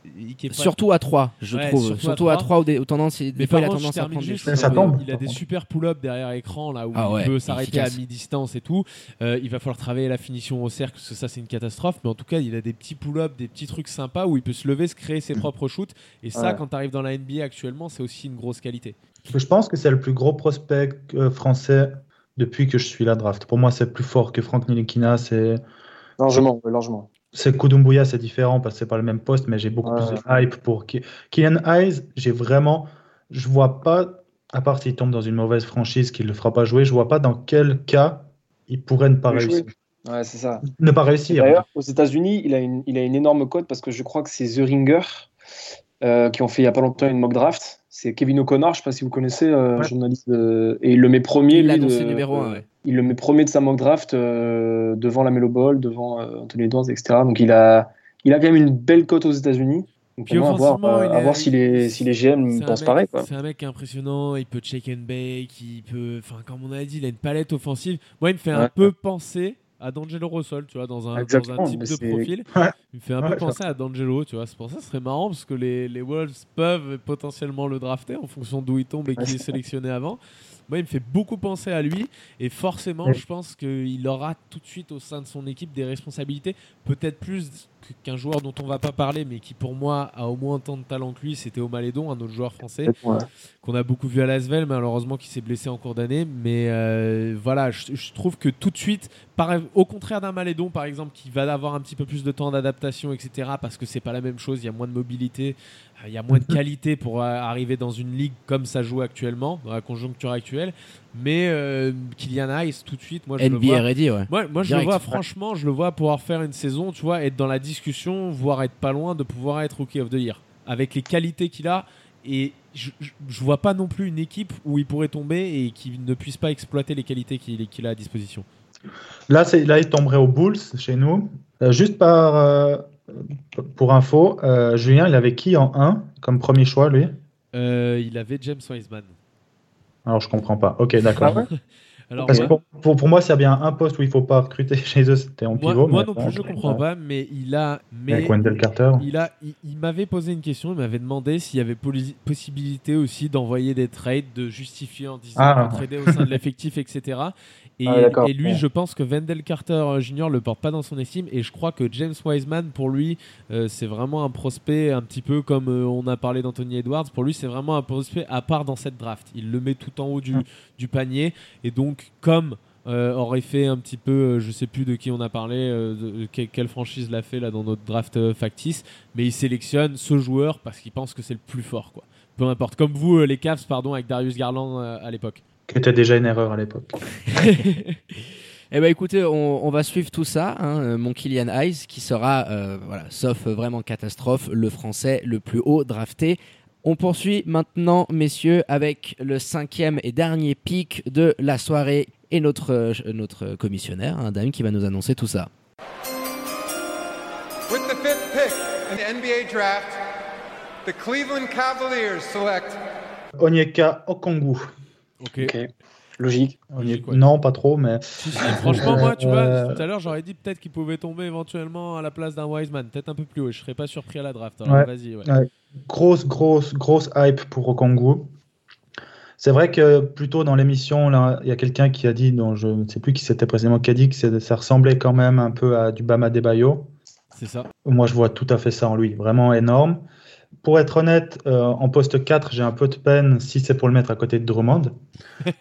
[SPEAKER 2] Pas-
[SPEAKER 1] Surtout à 3, je
[SPEAKER 2] Ouais,
[SPEAKER 1] trouve.
[SPEAKER 2] surtout
[SPEAKER 1] Surtout,
[SPEAKER 2] à
[SPEAKER 1] à
[SPEAKER 2] trois.
[SPEAKER 1] 3 où des, où tendance, des
[SPEAKER 2] Mais
[SPEAKER 1] fois il a tendance à prendre des choses.
[SPEAKER 4] Ça tombe.
[SPEAKER 2] Il a des super pull-ups derrière écran là où
[SPEAKER 1] Ah ouais,
[SPEAKER 2] il peut s'arrêter à mi-distance et tout. Euh, il va falloir travailler la finition au cercle parce que ça c'est une catastrophe. Mais en tout cas, il a des petits pull-ups, des petits trucs sympas où il peut se lever, se créer ses propres shoots. Et ça,
[SPEAKER 5] Ouais.
[SPEAKER 2] quand tu arrives dans la NBA actuellement, c'est aussi une grosse qualité.
[SPEAKER 4] Je pense que c'est le plus gros prospect euh, français depuis que je suis la draft. Pour moi, c'est plus fort que Franck Nilikina. C'est
[SPEAKER 5] Largement, largement.
[SPEAKER 4] C'est Kudumbuya, c'est différent parce que c'est pas le même poste, mais j'ai beaucoup
[SPEAKER 5] Ouais.
[SPEAKER 4] plus de hype pour Kylian Hayes. J'ai vraiment, je vois pas, à part s'il tombe dans une mauvaise franchise qu'il le fera pas jouer, je vois pas dans quel cas il pourrait ne pas réussir.
[SPEAKER 5] Ouais, c'est ça.
[SPEAKER 4] Ne pas réussir.
[SPEAKER 5] D'ailleurs, aux États-Unis, il, a une- il a une énorme cote parce que je crois que c'est The Ringer euh, qui ont fait il y a pas longtemps une mock draft. C'est Kevin O'Connor, je sais pas si vous connaissez, euh,
[SPEAKER 4] Ouais.
[SPEAKER 5] journaliste, de- et il le met premier.
[SPEAKER 1] Il
[SPEAKER 5] lui, de-
[SPEAKER 1] numéro un, ouais.
[SPEAKER 5] Il le met premier de sa mock draft euh, devant la Melo Ball, devant euh, Anthony Edwards, etc. Donc il a, il a quand même une belle cote aux États-Unis. Donc
[SPEAKER 2] Puis
[SPEAKER 5] à voir, euh, à voir si les, si les GM pensent pareil.
[SPEAKER 2] C'est un mec impressionnant, il peut check and bake, il peut. Enfin, comme on a dit, il a une palette offensive. Moi, il me fait un peu penser à D'Angelo Russell, tu vois, dans un, dans un type de profil.
[SPEAKER 4] Ouais.
[SPEAKER 2] Il me fait un
[SPEAKER 4] Ouais,
[SPEAKER 2] peu penser à D'Angelo, tu vois. C'est pour ça que ce serait marrant parce que les, les Wolves peuvent potentiellement le drafter en fonction d'où il tombe et qui est sélectionné avant. Moi, il me fait beaucoup penser à lui et forcément, je pense qu'il aura tout de suite au sein de son équipe des responsabilités, peut-être plus qu'un joueur dont on va pas parler, mais qui pour moi a au moins autant de talent que lui, c'était Omaledon, un autre joueur français
[SPEAKER 5] Ouais.
[SPEAKER 2] qu'on a beaucoup vu à Lasvel, malheureusement qui s'est blessé en cours d'année. Mais euh, voilà, je, je trouve que tout de suite, par- au contraire d'un Malédon par exemple, qui va avoir un petit peu plus de temps d'adaptation, etc., parce que c'est pas la même chose, il y a moins de mobilité, il y a moins de qualité pour arriver dans une ligue comme ça joue actuellement, dans la conjoncture actuelle. Mais euh, Kylian Ice, tout de suite, moi je le vois.
[SPEAKER 1] ready, ouais.
[SPEAKER 2] Moi, moi je le vois, franchement, je le vois pouvoir faire une saison, tu vois, être dans la discussion, voire être pas loin de pouvoir être Rookie of the Year. Avec les qualités qu'il a, et je, je, je vois pas non plus une équipe où il pourrait tomber et qui ne puisse pas exploiter les qualités qu'il a à disposition.
[SPEAKER 4] Là, c'est- là, il tomberait aux Bulls chez nous. Euh, juste par, euh, pour info, euh, Julien, il avait qui en 1 comme premier choix, lui?
[SPEAKER 2] Euh, il avait James Wiseman.
[SPEAKER 4] Alors, je comprends pas. Ok, d'accord.
[SPEAKER 5] Ah ouais?
[SPEAKER 2] Alors,
[SPEAKER 4] Parce que
[SPEAKER 2] moi,
[SPEAKER 4] pour, pour, pour moi, s'il y a bien un poste où il faut pas recruter chez eux, c'était en
[SPEAKER 2] moi,
[SPEAKER 4] pivot.
[SPEAKER 2] moi
[SPEAKER 4] mais
[SPEAKER 2] non plus, je comprends pas, mais il a. Mais
[SPEAKER 4] Avec Wendell Carter.
[SPEAKER 2] Il, a, il, il m'avait posé une question, il m'avait demandé s'il y avait possibilité aussi d'envoyer des trades, de justifier en disant
[SPEAKER 4] Ah.
[SPEAKER 2] qu'on tradait au sein de l'effectif, etc. Et,
[SPEAKER 5] Ah
[SPEAKER 2] et lui,
[SPEAKER 5] Ouais.
[SPEAKER 2] je pense que Wendell Carter euh, Jr. le porte pas dans son estime, et je crois que James Wiseman, pour lui, euh, c'est vraiment un prospect un petit peu comme euh, on a parlé d'Anthony Edwards. Pour lui, c'est vraiment un prospect à part dans cette draft. Il le met tout en haut du, du panier, et donc comme euh, aurait fait un petit peu, euh, je sais plus de qui on a parlé, euh, de, que- quelle franchise l'a fait là dans notre draft factice, mais il sélectionne ce joueur parce qu'il pense que c'est le plus fort, quoi. Peu importe. Comme vous, les Cavs, pardon, avec Darius Garland à l'époque.
[SPEAKER 4] Qui était déjà une erreur à l'époque.
[SPEAKER 1] Eh ben écoutez, on, on va suivre tout ça, hein, euh, mon Kylian Hayes, qui sera, euh, voilà, sauf euh, vraiment catastrophe, le français le plus haut drafté. On poursuit maintenant, messieurs, avec le cinquième et dernier pic de la soirée et notre, euh, notre commissionnaire, un dame qui va nous annoncer tout ça.
[SPEAKER 6] With the fifth pick in the NBA draft, the Cleveland Cavaliers select
[SPEAKER 4] Onyeka Okongu.
[SPEAKER 2] Ok.
[SPEAKER 5] Logique.
[SPEAKER 2] Logique, ouais.
[SPEAKER 4] Non, pas trop, mais
[SPEAKER 2] Si, si, franchement, moi, tu vois,
[SPEAKER 4] Euh,
[SPEAKER 2] tout à l'heure, j'aurais dit peut-être qu'il pouvait tomber éventuellement à la place d'un Wiseman, peut-être un peu plus haut. Je serais pas surpris à la draft. Alors
[SPEAKER 4] Ouais.
[SPEAKER 2] vas-y, ouais.
[SPEAKER 4] grosse, grosse, grosse hype pour Okongu. C'est vrai que plus tôt dans l'émission, il y a quelqu'un qui a dit, dont je ne sais plus qui c'était précisément, qui a dit que ça ressemblait quand même un peu à du Bama Debayo.
[SPEAKER 2] C'est ça.
[SPEAKER 4] Moi, je vois tout à fait ça en lui, vraiment énorme. Pour être honnête, euh, en poste 4, j'ai un peu de peine si c'est pour le mettre à côté de Drummond.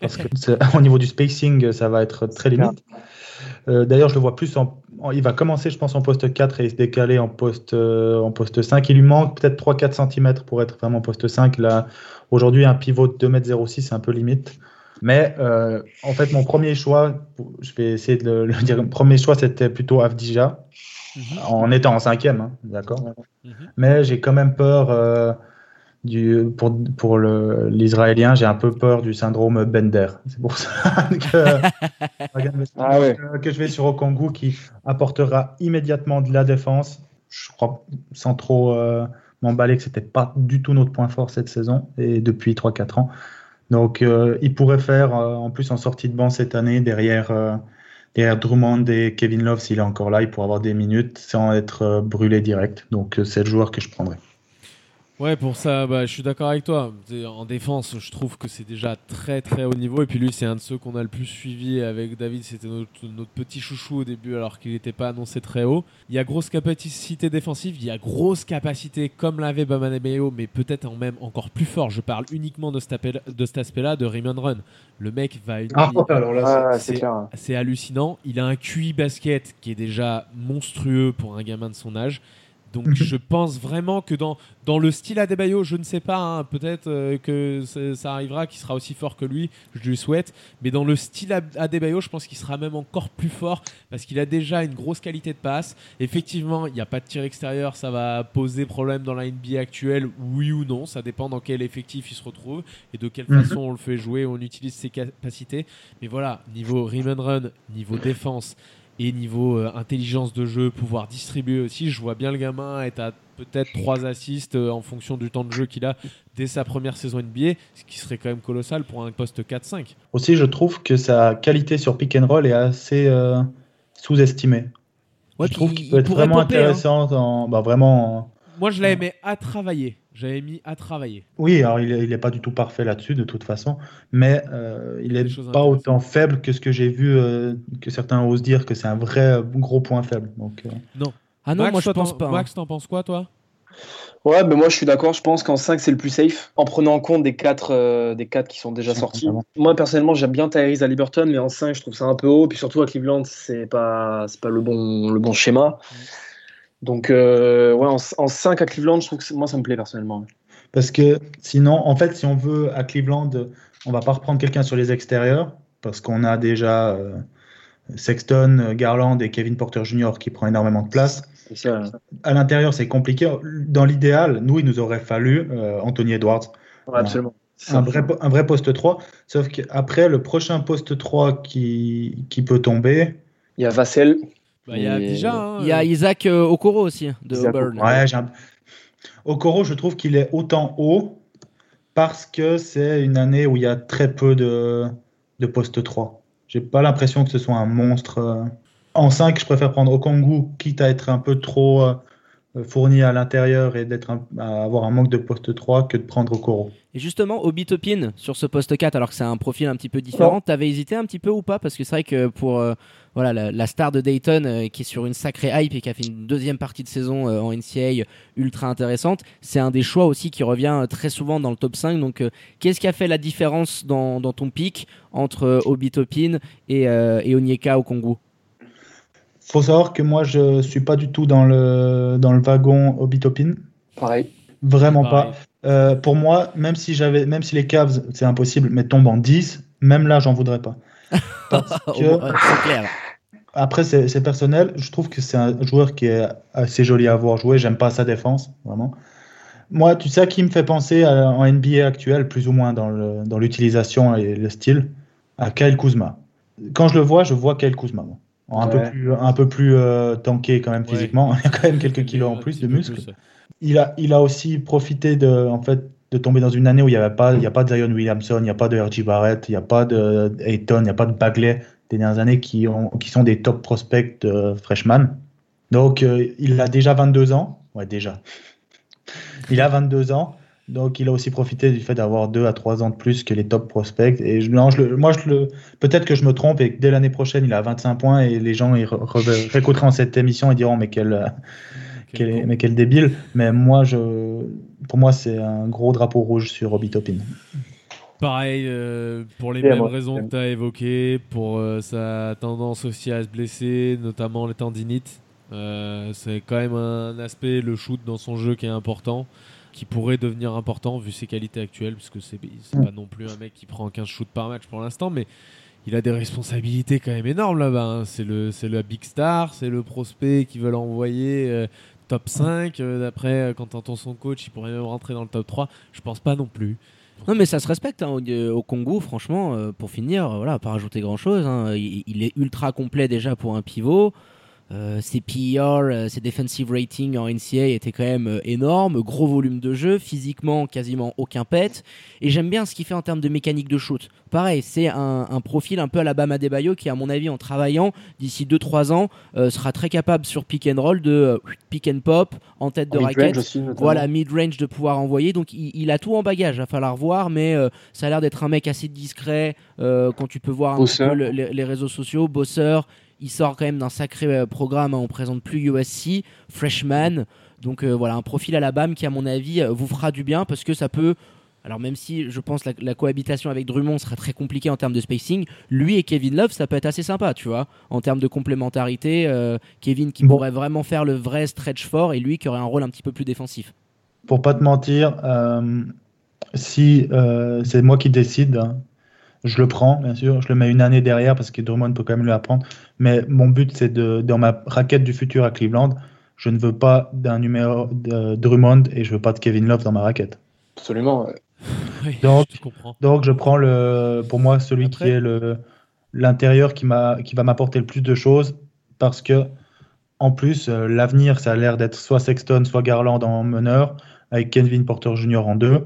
[SPEAKER 4] Parce que au niveau du spacing, ça va être très limite. Euh, D'ailleurs, je le vois plus en, en- Il va commencer, je pense, en poste 4 et se décaler en poste, euh, en poste 5. Il lui manque peut-être 3-4 cm pour être vraiment poste 5. Là, aujourd'hui, un pivot de 2m06, c'est un peu limite. Mais euh, en fait, mon premier choix, je vais essayer de le, le dire, mon premier choix, c'était plutôt Avdija, en étant en cinquième, hein, d'accord
[SPEAKER 2] Mhm.
[SPEAKER 4] mais j'ai quand même peur euh, du, pour, pour le- l'Israélien, j'ai un peu peur du syndrome Bender. C'est pour ça que,
[SPEAKER 5] Ah ouais.
[SPEAKER 4] que- que je vais sur Okongu qui apportera immédiatement de la défense. Je crois, sans trop euh, m'emballer, que c'était pas du tout notre point fort cette saison et depuis 3-4 ans. Donc, euh, il pourrait faire, euh, en plus en sortie de banc cette année, derrière, euh, derrière Drummond et Kevin Love, s'il est encore là, il pourrait avoir des minutes sans être euh, brûlé direct. Donc, euh, c'est le joueur que je prendrais.
[SPEAKER 2] Ouais, pour ça, bah, je suis d'accord avec toi. En défense, je trouve que c'est déjà très très haut niveau. Et puis lui, c'est un de ceux qu'on a le plus suivi avec David. C'était notre, notre petit chouchou au début, alors qu'il n'était pas annoncé très haut. Il y a grosse capacité défensive, il y a grosse capacité, comme l'avait Bamanebeo, mais peut-être en même encore plus fort. Je parle uniquement de cet appel- de cet aspect-là, de Raymond Run. Le mec va une.
[SPEAKER 4] Ah, alors là,
[SPEAKER 5] Ah, c'est clair.
[SPEAKER 2] C'est hallucinant. Il a un QI basket qui est déjà monstrueux pour un gamin de son âge. Donc
[SPEAKER 4] Mhm.
[SPEAKER 2] je pense vraiment que dans, dans le style Adebayo, je ne sais pas, hein, peut-être euh, que ça arrivera, qu'il sera aussi fort que lui, je lui souhaite, mais dans le style Ad- Adebayo, je pense qu'il sera même encore plus fort parce qu'il a déjà une grosse qualité de passe. Effectivement, il n'y a pas de tir extérieur, ça va poser problème dans la NBA actuelle, oui ou non, ça dépend dans quel effectif il se retrouve et de quelle
[SPEAKER 4] Mhm.
[SPEAKER 2] façon on le fait jouer, on utilise ses capacités. Mais voilà, niveau rim and run, niveau défense et niveau euh, intelligence de jeu, pouvoir distribuer aussi, je vois bien le gamin être à peut-être 3 assists euh, en fonction du temps de jeu qu'il a dès sa première saison NBA, ce qui serait quand même colossal pour un poste 4-5.
[SPEAKER 4] Aussi, je trouve que sa qualité sur pick and roll est assez, euh, sous-estimé.
[SPEAKER 1] Ouais,
[SPEAKER 4] je trouve qu'il peut être vraiment
[SPEAKER 1] hein.
[SPEAKER 4] intéressant. en- bah, vraiment.
[SPEAKER 2] Moi, je l'avais mis à travailler. J'avais mis à travailler.
[SPEAKER 4] Oui, alors il est, il est pas du tout parfait là-dessus de toute façon, mais euh, il est
[SPEAKER 2] Des choses
[SPEAKER 4] pas autant faible que ce que j'ai vu, euh, que certains osent dire que c'est un vrai gros point faible. Donc, euh,
[SPEAKER 1] Ah non,
[SPEAKER 2] Max,
[SPEAKER 1] moi je pense pas. hein.
[SPEAKER 2] Max, t'en penses quoi, toi?
[SPEAKER 5] Ouais, mais moi je suis d'accord. Je pense qu'en 5 c'est le plus safe, en prenant en compte des 4 euh, des quatre qui sont déjà sortis. Moi personnellement, j'aime bien Tyrese à Liberton, mais en 5 je trouve ça un peu haut. Puis surtout à Cleveland, c'est pas c'est pas le bon le bon schéma. Donc euh, ouais, en, en 5 à Cleveland, je trouve que moi ça me plaît personnellement.
[SPEAKER 4] Parce que sinon, en fait, si on veut à Cleveland, on va pas reprendre quelqu'un sur les extérieurs, parce qu'on a déjà euh, Sexton, Garland et Kevin Porter Jr. qui prend énormément de place.
[SPEAKER 5] Ça.
[SPEAKER 4] À l'intérieur, c'est compliqué. Dans l'idéal, nous, il nous aurait fallu euh, Anthony Edwards,
[SPEAKER 5] Ouais, absolument. C'est
[SPEAKER 4] un vrai, un vrai poste 3. Sauf qu'après, le prochain poste 3 qui, qui peut tomber,
[SPEAKER 5] Il y a Vassell.
[SPEAKER 2] Bah, Il y a
[SPEAKER 5] Et-
[SPEAKER 2] déjà. hein,
[SPEAKER 1] Il y a Isaac euh, Okoro aussi, de
[SPEAKER 5] Isaac
[SPEAKER 1] Auburn.
[SPEAKER 4] Ouais, j'ai un- Okoro, je trouve qu'il est autant haut parce que c'est une année où il y a très peu de, de poste 3. J'ai pas l'impression que ce soit un monstre. euh. En 5, je préfère prendre Okongu, quitte à être un peu trop euh, fourni à l'intérieur et d'être un- à avoir un manque de poste 3 que de prendre Okoro.
[SPEAKER 1] Et justement, Obi Topin sur ce poste 4, alors que c'est un profil un petit peu différent, t'avais hésité un petit peu ou pas? Parce que c'est vrai que pour euh, voilà, la, la star de Dayton, euh, qui est sur une sacrée hype et qui a fait une deuxième partie de saison euh, en NCAA ultra intéressante, c'est un des choix aussi qui revient euh, très souvent dans le top 5. Donc, euh, qu'est-ce qui a fait la différence dans, dans ton pic entre euh, Obi Topin et, euh, et Onyeka Okongu?
[SPEAKER 4] Faut savoir que moi, je suis pas du tout dans le, dans le wagon Obitopin.
[SPEAKER 5] Pareil.
[SPEAKER 4] Vraiment
[SPEAKER 2] pareil.
[SPEAKER 4] pas. Euh, pour moi, même si j'avais, même si les Cavs, c'est impossible, mais tombent en 10, même là, j'en voudrais pas. Parce que,
[SPEAKER 1] Ouais, C'est clair.
[SPEAKER 4] Après, c'est personnel. Je trouve que c'est un joueur qui est assez joli à voir jouer. J'aime pas sa défense, vraiment. Moi, tu sais qui me fait penser à- en NBA actuel, plus ou moins dans l'utilisation et le style, à Kyle Kuzma. Quand je le vois, je vois Kyle Kuzma. Un peu plus, un peu plus euh, tanké quand même
[SPEAKER 2] Ouais.
[SPEAKER 4] physiquement. Il y a quand même quelques kilos en plus de muscles.
[SPEAKER 2] plus.
[SPEAKER 4] Il a, il a aussi profité de, en fait, de tomber dans une année où il n'y avait pas, il y a pas de Zion Williamson, il n'y a pas de R.J. Barrett, il n'y a pas de Ayton, il n'y a pas de Bagley, des dernières années qui, ont, qui sont des top prospects euh, freshman. Donc, euh, il a déjà 22 ans. Ouais, déjà. Il a 22 ans. Donc, il a aussi profité du fait d'avoir 2 à 3 ans de plus que les top prospects. Et je, non, je le- moi, je le, peut-être que je me trompe et que dès l'année prochaine, il a 25 points et les gens ils réécouteront cette émission et diront, mais quel, euh,
[SPEAKER 2] Quel
[SPEAKER 4] quel,
[SPEAKER 2] con.
[SPEAKER 4] mais quel débile. Mais moi, je, pour moi, c'est un gros drapeau rouge sur Obi Topin.
[SPEAKER 2] Pareil, euh, pour les mêmes raisons que tu as évoquées, pour euh, sa tendance aussi à se blesser, notamment les tendinites. Euh, c'est quand même un aspect, le shoot dans son jeu qui est important, qui pourrait devenir important vu ses qualités actuelles, parce que c'est pas non plus un mec qui prend 15 shoots par match pour l'instant, mais il a des responsabilités quand même énormes là-bas. hein. C'est le, c'est le big star, c'est le prospect qui veut l'envoyer euh, top 5. euh, D'après, euh, quand t'entends son coach, il pourrait même rentrer dans le top 3. Je pense pas non plus.
[SPEAKER 1] Non mais ça se respecte hein, au, au Congo, franchement, euh, pour finir, euh, voilà, pas rajouter grand chose. il, il est ultra complet déjà pour un pivot. Euh, ses PER, euh, ses defensive ratings en NCA étaient quand même euh, énormes, gros volume de jeu, physiquement quasiment aucun pet. Et j'aime bien ce qu'il fait en termes de mécanique de shoot. Pareil, c'est un, un profil un peu à la Bama Debayo qui, à mon avis, en travaillant d'ici 2-3 ans, euh, sera très capable sur pick and roll de euh, pick and pop en tête de
[SPEAKER 5] Mid-range
[SPEAKER 1] raquette.
[SPEAKER 5] aussi.
[SPEAKER 1] Voilà, mid-range de pouvoir envoyer. Donc il, il a tout en bagage, va falloir voir, mais euh, ça a l'air d'être un mec assez discret euh, quand tu peux voir un peu le- les, les réseaux sociaux. Bosseur, il sort quand même d'un sacré euh, programme, hein, on présente plus USC, freshman. Donc euh, voilà, un profil à la BAM qui, à mon avis, euh, vous fera du bien parce que ça peut. Alors même si je pense la, la cohabitation avec Drummond sera très compliquée en termes de spacing, lui et Kevin Love, ça peut être assez sympa, tu vois, en termes de complémentarité. euh, Kevin qui
[SPEAKER 4] Bon.
[SPEAKER 1] pourrait vraiment faire le vrai stretch fort et lui qui aurait un rôle un petit peu plus défensif.
[SPEAKER 4] Pour pas te mentir, euh, si euh, c'est moi qui décide, hein, je le prends, bien sûr. Je le mets une année derrière parce que Drummond peut quand même le apprendre. Mais mon but, c'est de, dans ma raquette du futur à Cleveland, je ne veux pas d'un numéro de Drummond et je veux pas de Kevin Love dans ma raquette.
[SPEAKER 5] Absolument. ouais.
[SPEAKER 2] Oui,
[SPEAKER 4] Donc-
[SPEAKER 2] je te comprends.
[SPEAKER 4] Donc je prends le, pour moi celui
[SPEAKER 2] Après-
[SPEAKER 4] qui est le l'intérieur qui m'a qui va m'apporter le plus de choses parce que en plus euh, l'avenir ça a l'air d'être soit Sexton soit Garland en meneur avec Kevin Porter Jr en deux.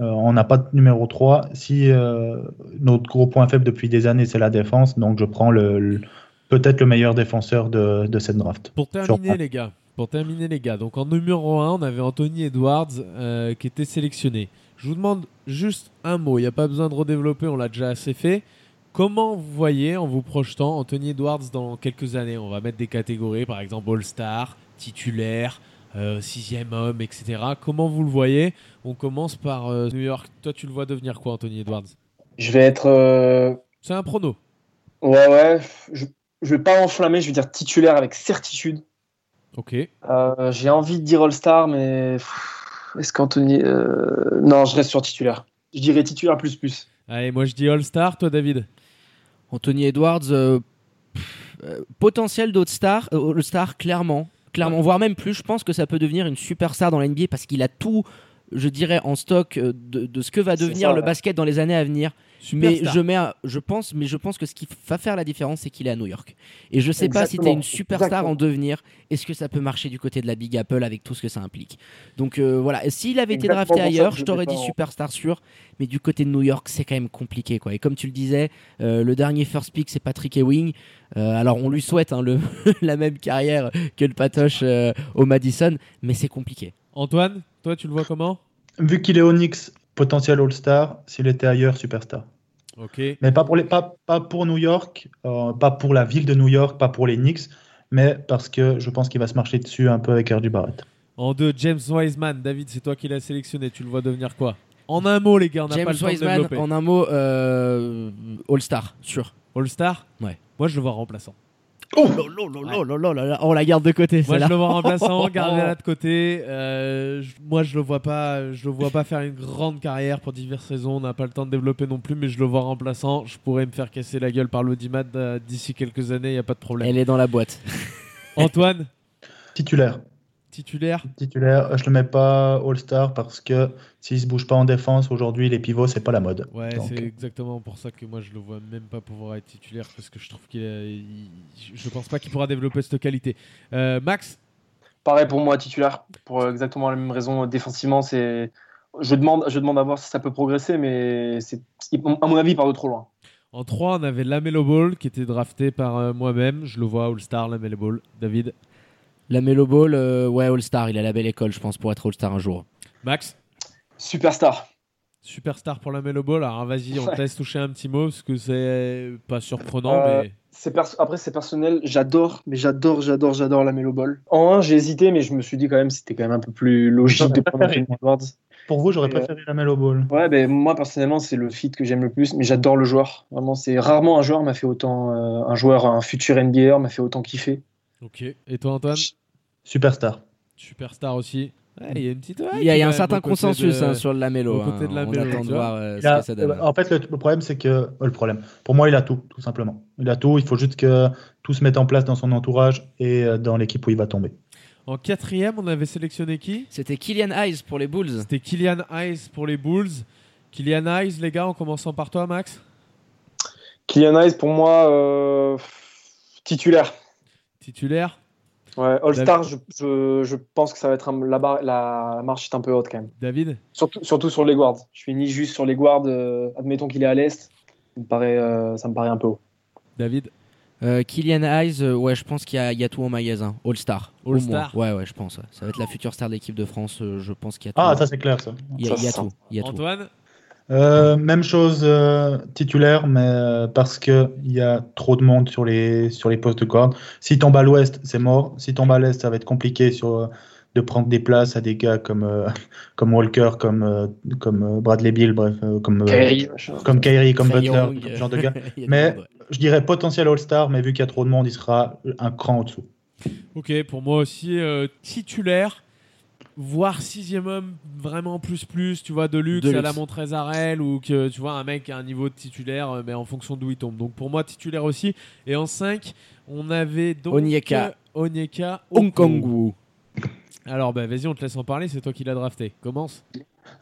[SPEAKER 4] Euh, on n'a pas de numéro 3. Si euh, notre gros point faible depuis des années c'est la défense, donc je prends le, le- peut-être le meilleur défenseur de, de cette draft.
[SPEAKER 2] Pour terminer, les gars, pour terminer, les gars, donc en numéro 1, on avait Anthony Edwards euh, qui était sélectionné. Je vous demande juste un mot, il n'y a pas besoin de redévelopper, on l'a déjà assez fait. Comment vous voyez, en vous projetant, Anthony Edwards dans quelques années? On va mettre des catégories, par exemple All-Star, titulaire, euh, sixième homme, etc. Comment vous le voyez? On commence par euh, New York. Toi, tu le vois devenir quoi, Anthony Edwards?
[SPEAKER 5] Je vais être. euh,
[SPEAKER 2] C'est un prono.
[SPEAKER 5] Ouais, ouais. Je, je vais pas enflammer, je vais dire titulaire avec certitude.
[SPEAKER 2] Ok.
[SPEAKER 5] Euh, J'ai envie de dire All-Star, mais. Est-ce qu'Anthony. euh, Non, je reste sur titulaire. Je dirais titulaire plus plus.
[SPEAKER 2] Allez, moi je dis All-Star, toi David?
[SPEAKER 1] Anthony Edwards, pff, potentiel d'All-Star, All-Star, clairement. Clairement, voire même plus. Je pense que ça peut devenir une superstar dans la NBA parce qu'il a tout, je dirais, en stock euh, de, de ce que va devenir
[SPEAKER 5] ça,
[SPEAKER 1] le
[SPEAKER 5] ouais.
[SPEAKER 1] basket dans les années à venir. Mais je, mets un- je, pense, mais je pense que ce qui va faire la différence, c'est qu'il est à New York. Et je sais pas si tu es
[SPEAKER 5] Exactement,
[SPEAKER 1] une superstar
[SPEAKER 5] exactement.
[SPEAKER 1] en devenir, est-ce que ça peut marcher du côté de la Big Apple avec tout ce que ça implique? Donc euh, voilà, s'il avait été
[SPEAKER 5] Exactement
[SPEAKER 1] drafté ailleurs, je t'aurais dit
[SPEAKER 5] en-
[SPEAKER 1] superstar sûr, mais du côté de New York, c'est quand même compliqué. Quoi. Et comme tu le disais, euh, le dernier first pick, c'est Patrick Ewing. Euh, alors on lui souhaite hein, le la même carrière que le Patoche au Madison, mais c'est compliqué.
[SPEAKER 2] Antoine, toi tu le vois comment?
[SPEAKER 4] Vu qu'il est au Knicks, potentiel All-Star, s'il était ailleurs, superstar.
[SPEAKER 2] Ok.
[SPEAKER 4] Mais pas pour, les, pas, pas pour New York, euh, pas pour la ville de New York, pas pour les Knicks, mais parce que je pense qu'il va se marcher dessus un peu avec RJ Barrett.
[SPEAKER 2] En deux, James Wiseman. David, c'est toi qui l'as sélectionné. Tu le vois devenir quoi? En un mot, les gars, on n'a
[SPEAKER 1] James
[SPEAKER 2] pas le temps de
[SPEAKER 1] Wiseman,
[SPEAKER 2] développer.
[SPEAKER 1] en un mot, euh, All-Star, sûr.
[SPEAKER 2] All-Star?
[SPEAKER 1] Ouais.
[SPEAKER 2] Moi, je le vois remplaçant.
[SPEAKER 1] Oh, là, là, là, là, là, là, là. on la garde de côté.
[SPEAKER 2] Moi, je le vois remplaçant, gardez-la de côté. Euh, je- moi, je le vois pas, je le vois pas faire une grande carrière pour diverses raisons. On n'a pas le temps de développer non plus, mais je le vois remplaçant. Je pourrais me faire casser la gueule par l'audimat euh, d'ici quelques années. Il y a pas de problème.
[SPEAKER 1] Elle est dans la boîte.
[SPEAKER 2] Antoine,
[SPEAKER 4] Titulaire.
[SPEAKER 2] Titulaire.
[SPEAKER 4] Titulaire, je le mets pas All-Star parce que s'il se bouge pas en défense, aujourd'hui, les pivots, c'est pas la mode.
[SPEAKER 2] Ouais,
[SPEAKER 4] Donc,
[SPEAKER 2] c'est exactement pour ça que moi je le vois même pas pouvoir être titulaire parce que je trouve qu'il, il- je pense pas qu'il pourra développer cette qualité. Euh, Max,
[SPEAKER 5] Pareil pour moi, titulaire. Pour euh, exactement la même raison. Défensivement, c'est. Je demande, je demande à voir si ça peut progresser, mais c'est, à mon avis, il part de trop loin.
[SPEAKER 2] en 3, on avait Lamelo Ball qui était drafté par euh, moi-même. Je le vois All-Star, Lamelo Ball. David,
[SPEAKER 1] La Melo Ball, euh, ouais, All-Star. Il a la belle école, je pense, pour être All-Star un jour.
[SPEAKER 2] Max,
[SPEAKER 5] Superstar.
[SPEAKER 2] superstar pour Lamelo Ball. Alors vas-y, on te laisse toucher un petit mot parce que c'est pas surprenant,
[SPEAKER 5] Euh,
[SPEAKER 2] mais
[SPEAKER 5] C'est pers- Après, c'est personnel. J'adore, mais j'adore, j'adore, j'adore la Melo Ball. En 1, j'ai hésité, mais je me suis dit quand même c'était quand même un peu plus logique de prendre Anthony Edwards.
[SPEAKER 4] Pour vous, j'aurais
[SPEAKER 5] euh,
[SPEAKER 4] préféré la Melo Ball.
[SPEAKER 5] Ouais, ben moi personnellement, c'est le fit que j'aime le plus, mais j'adore le joueur. Vraiment, c'est rarement un joueur m'a fait autant, euh, un joueur, un futur NBA m'a fait autant kiffer.
[SPEAKER 2] ok. Et toi, Antoine,
[SPEAKER 4] Superstar.
[SPEAKER 2] superstar aussi. Ouais, il y a une petite.
[SPEAKER 1] Il y a, il y a un certain consensus
[SPEAKER 2] de-
[SPEAKER 1] hein, sur le Lamelo. hein.
[SPEAKER 2] de la
[SPEAKER 1] On attend de voir euh, ce
[SPEAKER 4] a-
[SPEAKER 1] que ça donne.
[SPEAKER 4] en fait, le, le problème, c'est que. euh, le problème. Pour moi, il a tout, tout simplement. Il a tout. Il faut juste que tout se mette en place dans son entourage et euh, dans l'équipe où il va tomber.
[SPEAKER 2] En quatrième, on avait sélectionné qui?
[SPEAKER 1] C'était Kylian Hayes pour les Bulls.
[SPEAKER 2] C'était Kylian Hayes pour les Bulls. Kylian Hayes, les gars, en commençant par toi, Max?
[SPEAKER 5] Kylian Hayes, pour moi, euh, titulaire.
[SPEAKER 2] Titulaire.
[SPEAKER 5] Ouais, All-Star, je, je, je pense que ça va être un- la, barre- la, la marche est un peu haute quand même.
[SPEAKER 2] David.
[SPEAKER 5] Surtout, surtout sur les guards. Je finis juste sur les guards. euh, admettons qu'il est à l'est. Ça me paraît, euh, ça me paraît un peu haut.
[SPEAKER 2] David.
[SPEAKER 1] Euh, Kylian Hayes, euh, ouais, je pense qu'il y, a- il y a tout en magasin. All-Star. au
[SPEAKER 2] All-Star.
[SPEAKER 1] Ouais, ouais, je pense. ouais. Ça va être la future star de l'équipe de France. euh, je pense qu'il y a tout.
[SPEAKER 4] Ah, ça, c'est clair, ça.
[SPEAKER 1] il y a, il y a
[SPEAKER 5] ça,
[SPEAKER 1] tout. Il y a tout.
[SPEAKER 4] Euh, même chose euh, titulaire, mais euh, parce qu'il y a trop de monde sur les, sur les postes de guard. Si tombe à l'ouest, c'est mort. Si tombe à l'est, ça va être compliqué sur, euh, de prendre des places à des gars comme, euh, comme Walker, comme, euh, comme Bradley Bill, bref, euh, comme, euh,
[SPEAKER 5] Kyrie,
[SPEAKER 4] comme Kyrie, comme Butler, ce genre de gars. Mais je dirais potentiel All-Star, mais vu qu'il y a trop de monde, il sera un cran au-dessous.
[SPEAKER 2] Ok, pour moi aussi, euh, titulaire, voire sixième homme, vraiment plus plus, tu vois, de luxe,
[SPEAKER 1] De
[SPEAKER 2] à la
[SPEAKER 1] luxe.
[SPEAKER 2] Montrezarel, ou que tu vois un mec a un niveau de titulaire, euh, mais en fonction d'où il tombe. Donc pour moi, titulaire aussi. Et en 5, on avait donc
[SPEAKER 1] Onyeka.
[SPEAKER 2] Onyeka.
[SPEAKER 1] Kong.
[SPEAKER 2] Alors bah, vas-y, on te laisse en parler, c'est toi qui l'as drafté. Commence.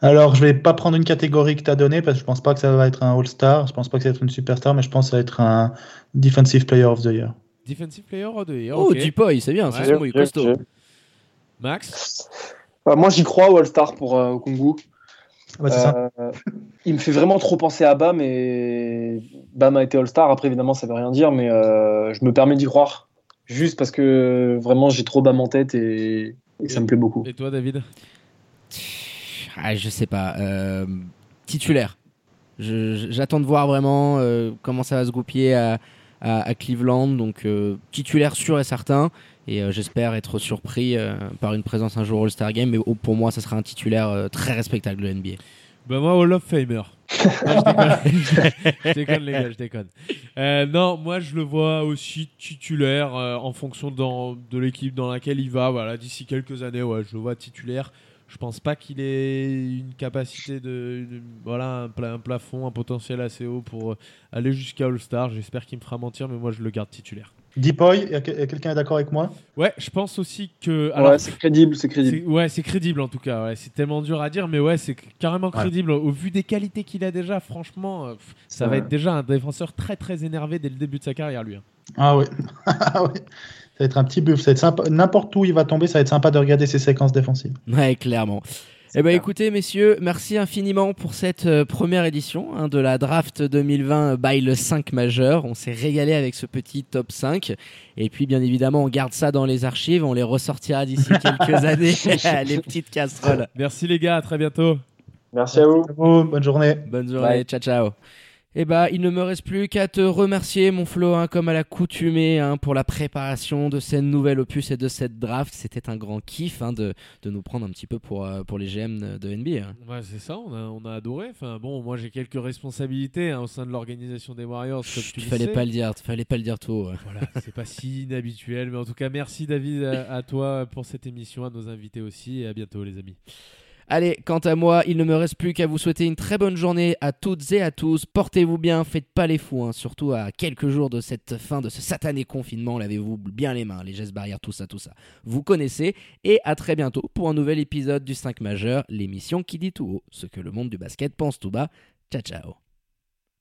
[SPEAKER 4] Alors, je vais pas prendre une catégorie que tu as donnée parce que je pense pas que ça va être un All-Star, je pense pas que ça va être une superstar, mais je pense que ça va être un Defensive Player of the Year.
[SPEAKER 2] Defensive player of the year.
[SPEAKER 1] Oh,
[SPEAKER 2] ok.
[SPEAKER 1] Dupoy, c'est bien.
[SPEAKER 2] Ouais.
[SPEAKER 1] C'est son mot, costaud.
[SPEAKER 2] Max?
[SPEAKER 5] Euh, moi, j'y crois au All-Star pour euh, Okongwu.
[SPEAKER 4] Ah bah, ça.
[SPEAKER 5] Euh, il me fait vraiment trop penser à Bam et Bam a été All-Star. Après, évidemment, ça veut rien dire, mais euh, je me permets d'y croire. Juste parce que vraiment, j'ai trop Bam en tête et, et ça me plaît beaucoup.
[SPEAKER 2] Et toi, David?
[SPEAKER 1] Ah, je sais pas. Euh, titulaire. J'attends de voir vraiment euh, comment ça va se goupiller à, à- à Cleveland. Donc euh, titulaire sûr et certain. Et euh, j'espère être surpris euh, par une présence un jour au All-Star Game. Mais oh, pour moi, ça sera un titulaire euh, très respectable de NBA.
[SPEAKER 2] Bah moi, Hall of Famer. Non, je déconne. je déconne, les gars, je déconne. Euh, non, moi, je le vois aussi titulaire euh, en fonction dans- de l'équipe dans laquelle il va. Voilà, d'ici quelques années, ouais, je le vois titulaire. Je pense pas qu'il ait une capacité de, de- voilà, un, pla- un plafond, un potentiel assez haut pour aller jusqu'à All-Star. J'espère qu'il me fera mentir, mais moi, je le garde titulaire.
[SPEAKER 4] Deepoy, quelqu'un est d'accord avec moi?
[SPEAKER 2] Ouais, je pense aussi que. alors,
[SPEAKER 5] ouais, c'est crédible, c'est crédible.
[SPEAKER 2] c'est- Ouais, c'est crédible en tout cas. Ouais. C'est tellement dur à dire, mais ouais, c'est carrément crédible. Au vu des qualités qu'il a déjà, franchement, euh, pff, ça va être déjà un défenseur très très énervé dès le début de sa carrière, lui. hein.
[SPEAKER 4] Ah oui. Ah oui. Ça va être un petit buff. Ça va être sympa. N'importe où il va tomber, ça va être sympa de regarder ses séquences défensives.
[SPEAKER 1] Ouais, clairement. Eh ben écoutez messieurs, merci infiniment pour cette euh, première édition hein, de la draft 2020 by le 5 majeur. On s'est régalé avec ce petit top 5 et puis bien évidemment on garde ça dans les archives, on les ressortira d'ici quelques années les petites casseroles.
[SPEAKER 2] Merci les gars, à très bientôt.
[SPEAKER 5] Merci à vous.
[SPEAKER 4] Bonne journée.
[SPEAKER 1] Bonne journée,
[SPEAKER 5] Bye.
[SPEAKER 1] ciao ciao. Eh ben, il ne me reste plus qu'à te remercier, mon Flo, hein, comme à l'accoutumée, hein, pour la préparation de cette nouvelle opus et de cette draft. C'était un grand kiff hein, de, de nous prendre un petit peu pour, euh, pour les GM de NBA. hein.
[SPEAKER 2] Ouais, c'est ça, on a, on a adoré. Enfin, bon, moi j'ai quelques responsabilités au sein de l'organisation des Warriors, comme tu le
[SPEAKER 1] fallait
[SPEAKER 2] sais.
[SPEAKER 1] pas le dire, fallait pas le dire tout. ouais.
[SPEAKER 2] Voilà, c'est pas si inhabituel, mais en tout cas, merci David à, à toi pour cette émission, à nos invités aussi, et à bientôt les amis.
[SPEAKER 1] Allez, quant à moi, il ne me reste plus qu'à vous souhaiter une très bonne journée à toutes et à tous. Portez-vous bien, faites pas les fous, hein, surtout à quelques jours de cette fin de ce satané confinement. Lavez-vous bien les mains, les gestes barrières, tout ça, tout ça. Vous connaissez. Et à très bientôt pour un nouvel épisode du 5 majeur, l'émission qui dit tout haut ce que le monde du basket pense tout bas. Ciao, ciao.